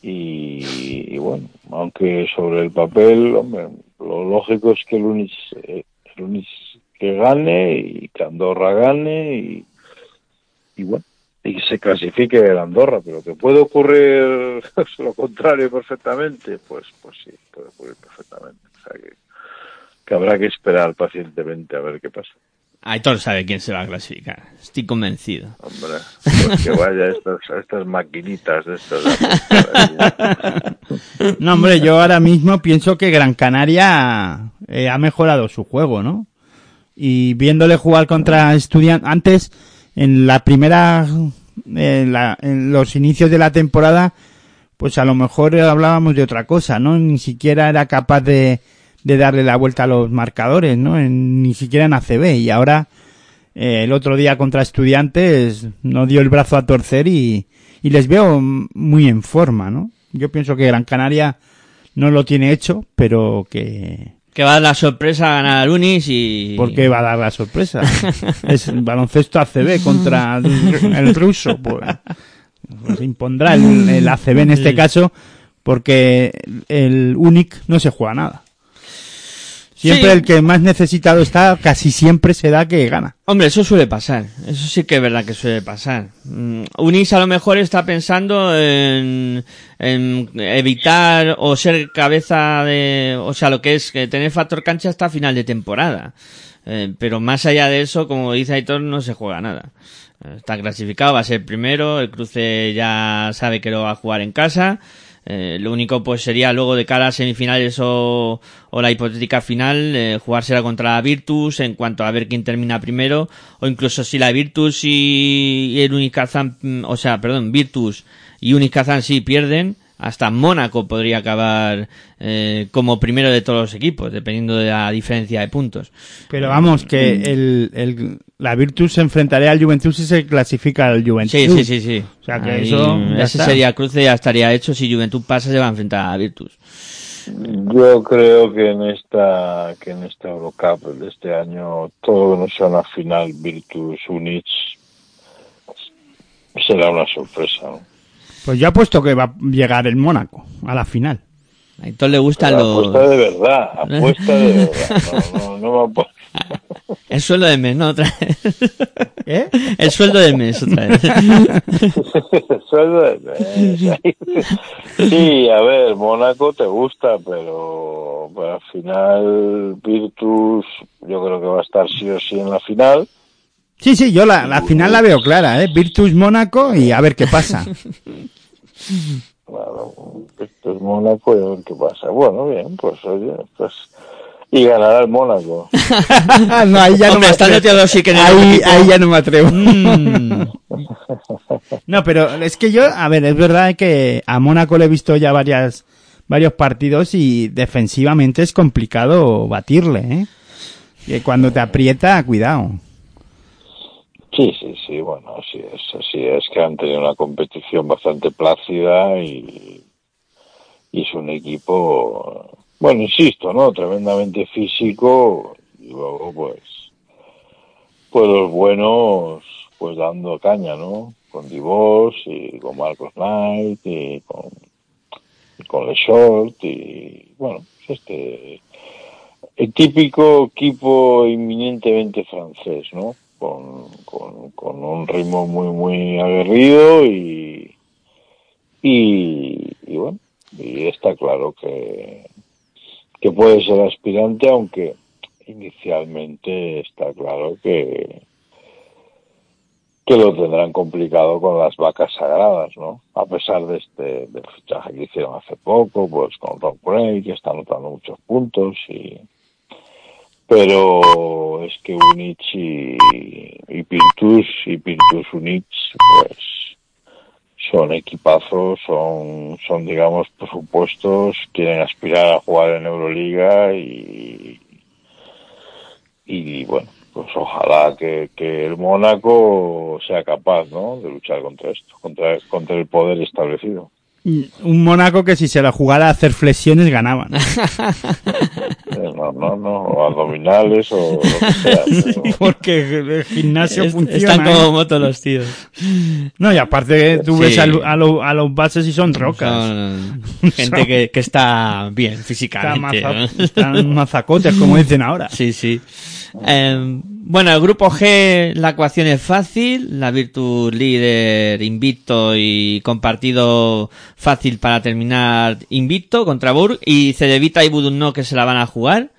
Y, bueno, aunque sobre el papel, hombre, lo lógico es que el Unis, el Unis que gane y que Andorra gane y, y bueno, y se clasifique el Andorra, pero que puede ocurrir lo contrario perfectamente, pues pues sí, puede ocurrir perfectamente. O sea que, que habrá que esperar pacientemente a ver qué pasa. Aitor sabe quién se va a clasificar. Estoy convencido. Hombre, pues que vaya a estas, estas maquinitas de ahí. No, hombre, yo ahora mismo pienso que Gran Canaria eh, ha mejorado su juego, ¿no? Y viéndole jugar contra estudiantes, antes, en la primera, en, la- en los inicios de la temporada, pues a lo mejor hablábamos de otra cosa, ¿no? Ni siquiera era capaz de, darle la vuelta a los marcadores, ¿no? En- ni siquiera en ACB. Y ahora, eh, el otro día contra estudiantes, no dio el brazo a torcer y les veo muy en forma, ¿no? Yo pienso que Gran Canaria no lo tiene hecho, pero que, Que va a dar la sorpresa a ganar al Unis y... ¿por qué va a dar la sorpresa? es baloncesto ACB contra el, el ruso, pues, pues impondrá el, el ACB en este caso, porque el UNIC no se juega nada. Siempre Sí. el que más necesitado está, casi siempre se da que gana. Hombre, eso suele pasar. Eso sí que es verdad que suele pasar. Mm, Unis a lo mejor está pensando en, en evitar o ser cabeza de, o sea, lo que es que tener factor cancha hasta final de temporada. Eh, pero más allá de eso, como dice Aitor, no se juega nada. Está clasificado, va a ser primero, el cruce ya sabe que lo va a jugar en casa. Eh, lo único pues sería luego de cara a semifinales o, o la hipotética final eh, jugársela contra la Virtus en cuanto a ver quién termina primero o incluso si la Virtus y, el Unicazan, mm, o sea, perdón, Virtus y Unicazan sí pierden, hasta Mónaco podría acabar eh, como primero de todos los equipos, dependiendo de la diferencia de puntos. Pero vamos, que el, el, la Virtus se enfrentaría al Juventus y se clasifica al Juventus. Sí, sí, sí, sí. O sea que Ahí, eso ya ese está. sería cruce, ya estaría hecho. Si Juventud pasa, se va a enfrentar a Virtus. Yo creo que en esta que en esta Eurocup de este año todo lo que no sea una final Virtus Unix será una sorpresa. ¿no? Pues yo apuesto que va a llegar el Mónaco a la final. A Héctor le gustan los... Apuesta de verdad, apuesta de verdad. No, no, no me apu- El sueldo del mes, ¿no? Otra vez. ¿Eh? El sueldo del mes, otra vez. Sueldo de- Sí, a ver, Mónaco te gusta, pero, pero al final Virtus yo creo que va a estar sí o sí en la final. Sí, sí, yo la, la final la veo clara, ¿eh? Virtus Mónaco y a ver qué pasa. Claro, Virtus Mónaco y a ver qué pasa. Bueno, bien, pues oye, pues... Y ganará el Mónaco. no, ahí ya no Hombre, me están atrevo. sí que ahí, ahí ya no me atrevo. Mm. No, pero es que yo, a ver, es verdad que a Mónaco le he visto ya varias, varios partidos y defensivamente es complicado batirle, ¿eh? Que cuando te aprieta, cuidado. Sí, sí, sí, bueno, así es, así es que han tenido una competición bastante plácida y, y es un equipo, bueno, insisto, ¿no? Tremendamente físico y luego pues, pues los buenos pues dando caña, ¿no? Con Divos y con Marcos Knight y con, y con Le Short y bueno, pues este el típico equipo inminentemente francés, ¿no? Con, con, un ritmo muy, muy aguerrido y, y, y bueno, y está claro que, que puede ser aspirante, aunque inicialmente está claro que, que lo tendrán complicado con las vacas sagradas, ¿no? A pesar de este del fichaje que hicieron hace poco, pues con Rob Gray, que está anotando muchos puntos y pero es que Unich y, y Pintus y Pintus Unich pues son equipazos, son, son digamos presupuestos, quieren aspirar a jugar en Euroliga y, y bueno, pues ojalá que, que el Mónaco sea capaz, ¿no? De luchar contra esto, contra, contra el poder establecido. Un Mónaco que si se la jugara a hacer flexiones ganaban. No, no, no, o abdominales o lo que sea. pero- Porque el gimnasio Es- funciona. Están ¿eh? como motos los tíos. No, y aparte tú Sí. ves al- a, lo- a los bases y son rocas. Son gente que, que está bien físicamente. maza- ¿no? están mazacotes, como dicen ahora. Sí, sí. Eh, bueno, el grupo G, la ecuación es fácil. La Virtus líder invicto y compartido fácil para terminar invicto contra Burg. Y Cedevita y Budunno que se la van a jugar.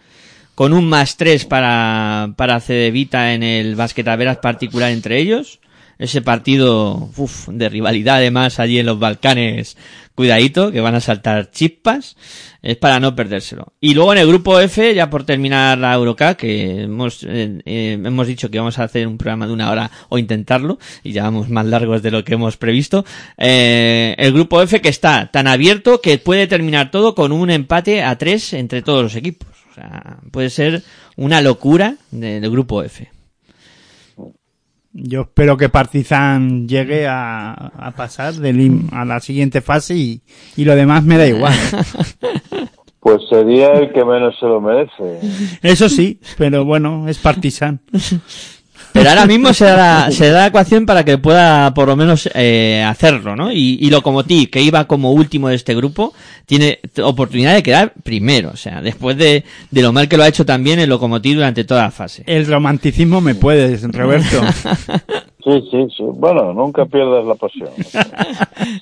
Con un más tres para, para Cedevita en el basquetaveras particular entre ellos. Ese partido de rivalidad además allí en los Balcanes, cuidadito, que van a saltar chispas, es para no perdérselo. Y luego en el grupo F, ya por terminar la Eurocup, que hemos, eh, eh, hemos dicho que vamos a hacer un programa de una hora o intentarlo, y ya vamos más largos de lo que hemos previsto, eh, el grupo F que está tan abierto que puede terminar todo con un empate a tres entre todos los equipos. O sea, puede ser una locura de- del grupo F. Yo espero que Partizan llegue a, a pasar del a la siguiente fase y, y lo demás me da igual. Pues sería el que menos se lo merece. Eso sí, pero bueno, es Partizan. Pero ahora mismo se da, la, se da la ecuación para que pueda por lo menos eh, hacerlo, ¿no? Y, y Lokomotiv, que iba como último de este grupo, tiene oportunidad de quedar primero. O sea, después de, de lo mal que lo ha hecho también el Lokomotiv durante toda la fase. El romanticismo me puede, Roberto. Sí, sí, sí. Bueno, nunca pierdas la pasión.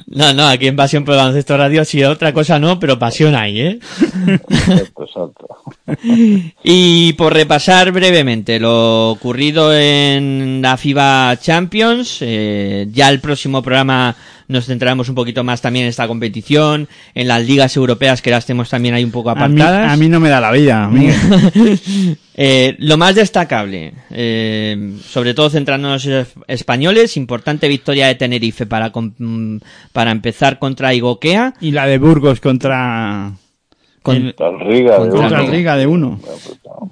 No, no, aquí en Pasión por el Baloncesto Radio sí, otra cosa no, pero pasión hay, ¿eh? Exacto, exacto. Y por repasar brevemente lo ocurrido en la FIBA Champions, eh, ya el próximo programa nos centraremos un poquito más también en esta competición, en las ligas europeas que las tenemos también ahí un poco A mí, apartadas. a mí no me da la vida. Eh, lo más destacable, eh, sobre todo centrándonos en los españoles, importante victoria de Tenerife para, para empezar contra Igoquea. Y la de Burgos contra, Con- el- Riga de Contra contra uno. el Riga de uno.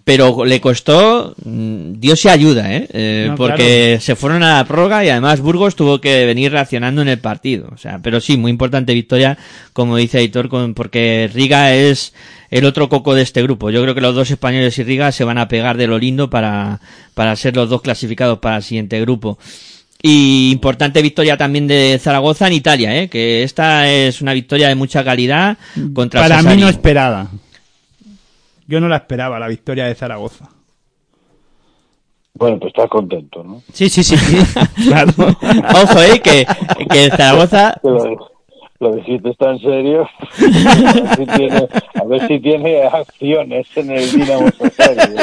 pero le costó, mm, Dios se ayuda, ¿eh? Eh, No, porque se fueron a la prórroga y además Burgos tuvo que venir reaccionando en el partido. O sea, pero sí, muy importante victoria, como dice Aitor, con, porque Riga es el otro coco de este grupo. Yo creo que los dos españoles y Riga se van a pegar de lo lindo para, para ser los dos clasificados para el siguiente grupo. Y importante victoria también de Zaragoza en Italia, ¿eh? que esta es una victoria de mucha calidad contra Para mí Sassari. no esperada. Yo no la esperaba, la victoria de Zaragoza. Bueno, pues estás contento, ¿no? Sí, sí, sí. claro. Ojo, eh, que, que Zaragoza Que lo, lo dijiste tan serio. a, ver si tiene, a ver si tiene acciones en el Dinamo Zagreb.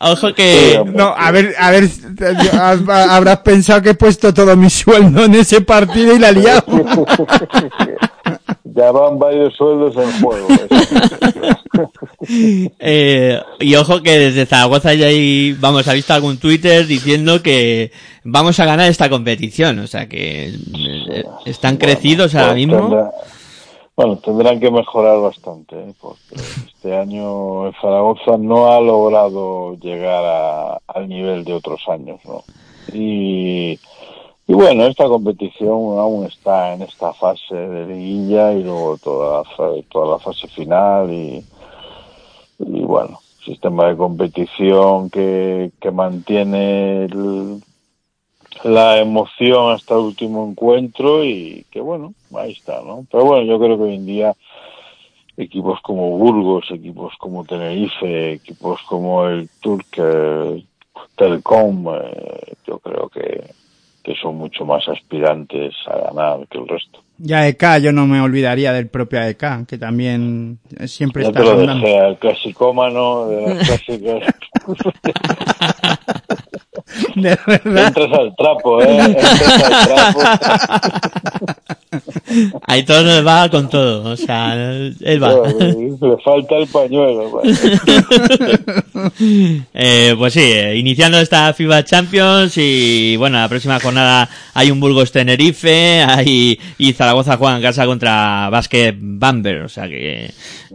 Ojo que... No, a ver, a ver, habrás pensado que he puesto todo mi sueldo en ese partido y la he liado. ya van varios sueldos en juego. Eh, y ojo que desde Zaragoza ya hay, vamos, ha visto algún Twitter diciendo que vamos a ganar esta competición. O sea que eh, están crecidos ahora Pues mismo. Tendrá, Bueno, tendrán que mejorar bastante, ¿eh? porque este año el Zaragoza no ha logrado llegar a- al nivel de otros años, ¿no? Y, y bueno, esta competición aún está en esta fase de liguilla y luego toda la, toda la fase final y, y bueno, sistema de competición que, que mantiene el- la emoción hasta el último encuentro y que bueno, ahí está, ¿no? Pero bueno, yo creo que hoy en día equipos como Burgos, equipos como Tenerife, equipos como el Turque, Telecom, eh, yo creo que, que son mucho más aspirantes a ganar que el resto. Y AEK, yo no me olvidaría del propio AEK, que también siempre Ya está te lo dejé al clasicómano de las clásicas. De verdad. Entras al trapo, ¿eh? Entras al trapo. Ahí todo nos va con todo, o sea, él va. Le falta el pañuelo. vale. Eh, pues sí, eh, iniciando esta FIBA Champions y bueno, la próxima jornada hay un Burgos Tenerife hay, y Zaragoza juega en casa contra Basket Bamber, o sea que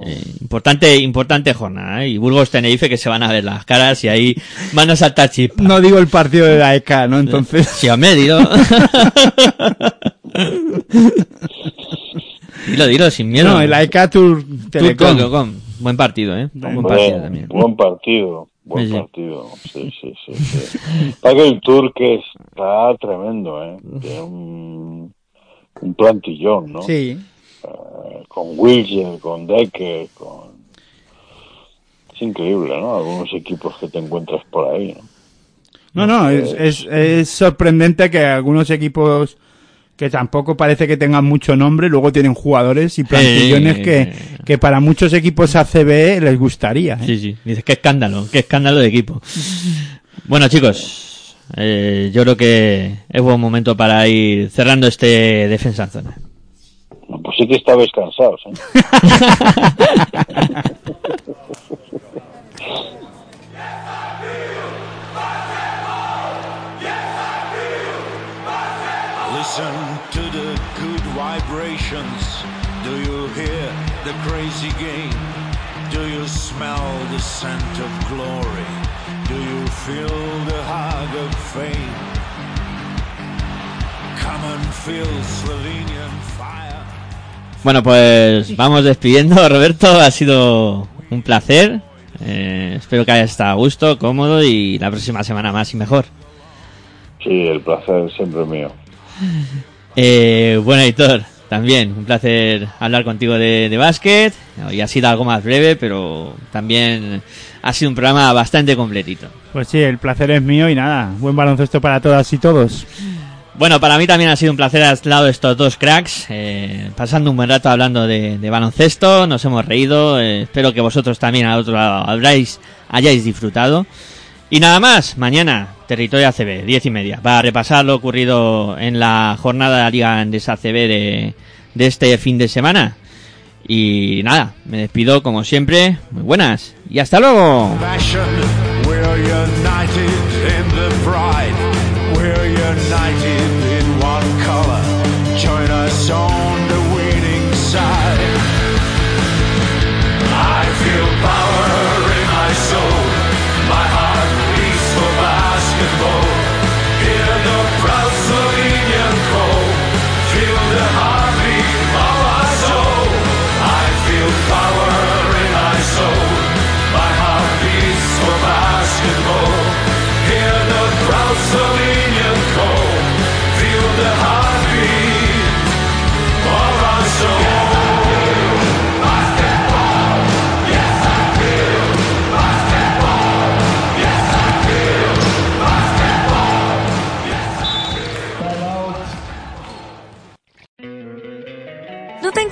eh, importante importante jornada ¿eh? y Burgos Tenerife que se van a ver las caras y ahí van a saltar chispas. No digo el partido de AEK, ¿no? Entonces, Sí, hombre, dilo. dilo, dilo, sin miedo. no, el Tour Tú, Telecom. Telecom. Buen partido, ¿eh? Buen partido también. Buen partido, buen Sí, sí. partido. Sí, sí, sí. sí. Para que el Turque está tremendo, ¿eh? Tiene un, un plantillón, ¿no? Sí. Eh, con Wilger, con Decker, con... Es increíble, ¿no? Algunos equipos que te encuentras por ahí, ¿no? No, no, es, es, es sorprendente que algunos equipos que tampoco parece que tengan mucho nombre, luego tienen jugadores y plantillones que, que para muchos equipos ACB les gustaría. ¿eh? Sí, sí. Dices, qué escándalo, qué escándalo de equipo. Bueno, chicos, eh, yo creo que es buen momento para ir cerrando este defensa en zona. Pues sí que estabais cansados, Listen to the good vibrations. Do you hear the crazy game? Do you smell the scent of glory? Do you feel the hug of fame? Come and feel Slovenian fire. Bueno, pues vamos despidiendo, Roberto. Ha sido un placer. Eh, espero que hayas estado a gusto, cómodo y la próxima semana más y mejor. Sí, el placer es siempre mío. Eh, bueno, Editor, también un placer hablar contigo de, de básquet. Hoy ha sido algo más breve, pero también ha sido un programa bastante completito. Pues sí, el placer es mío y nada, buen baloncesto para todas y todos. Bueno, para mí también ha sido un placer al lado de estos dos cracks, eh, pasando un buen rato hablando de, de baloncesto, nos hemos reído, eh, espero que vosotros también al otro lado habráis, hayáis disfrutado. Y nada más, mañana, Territorio ACB, diez y media, para repasar lo ocurrido en la jornada de la Liga Andesa ACB de, de este fin de semana. Y nada, me despido como siempre, muy buenas y hasta luego.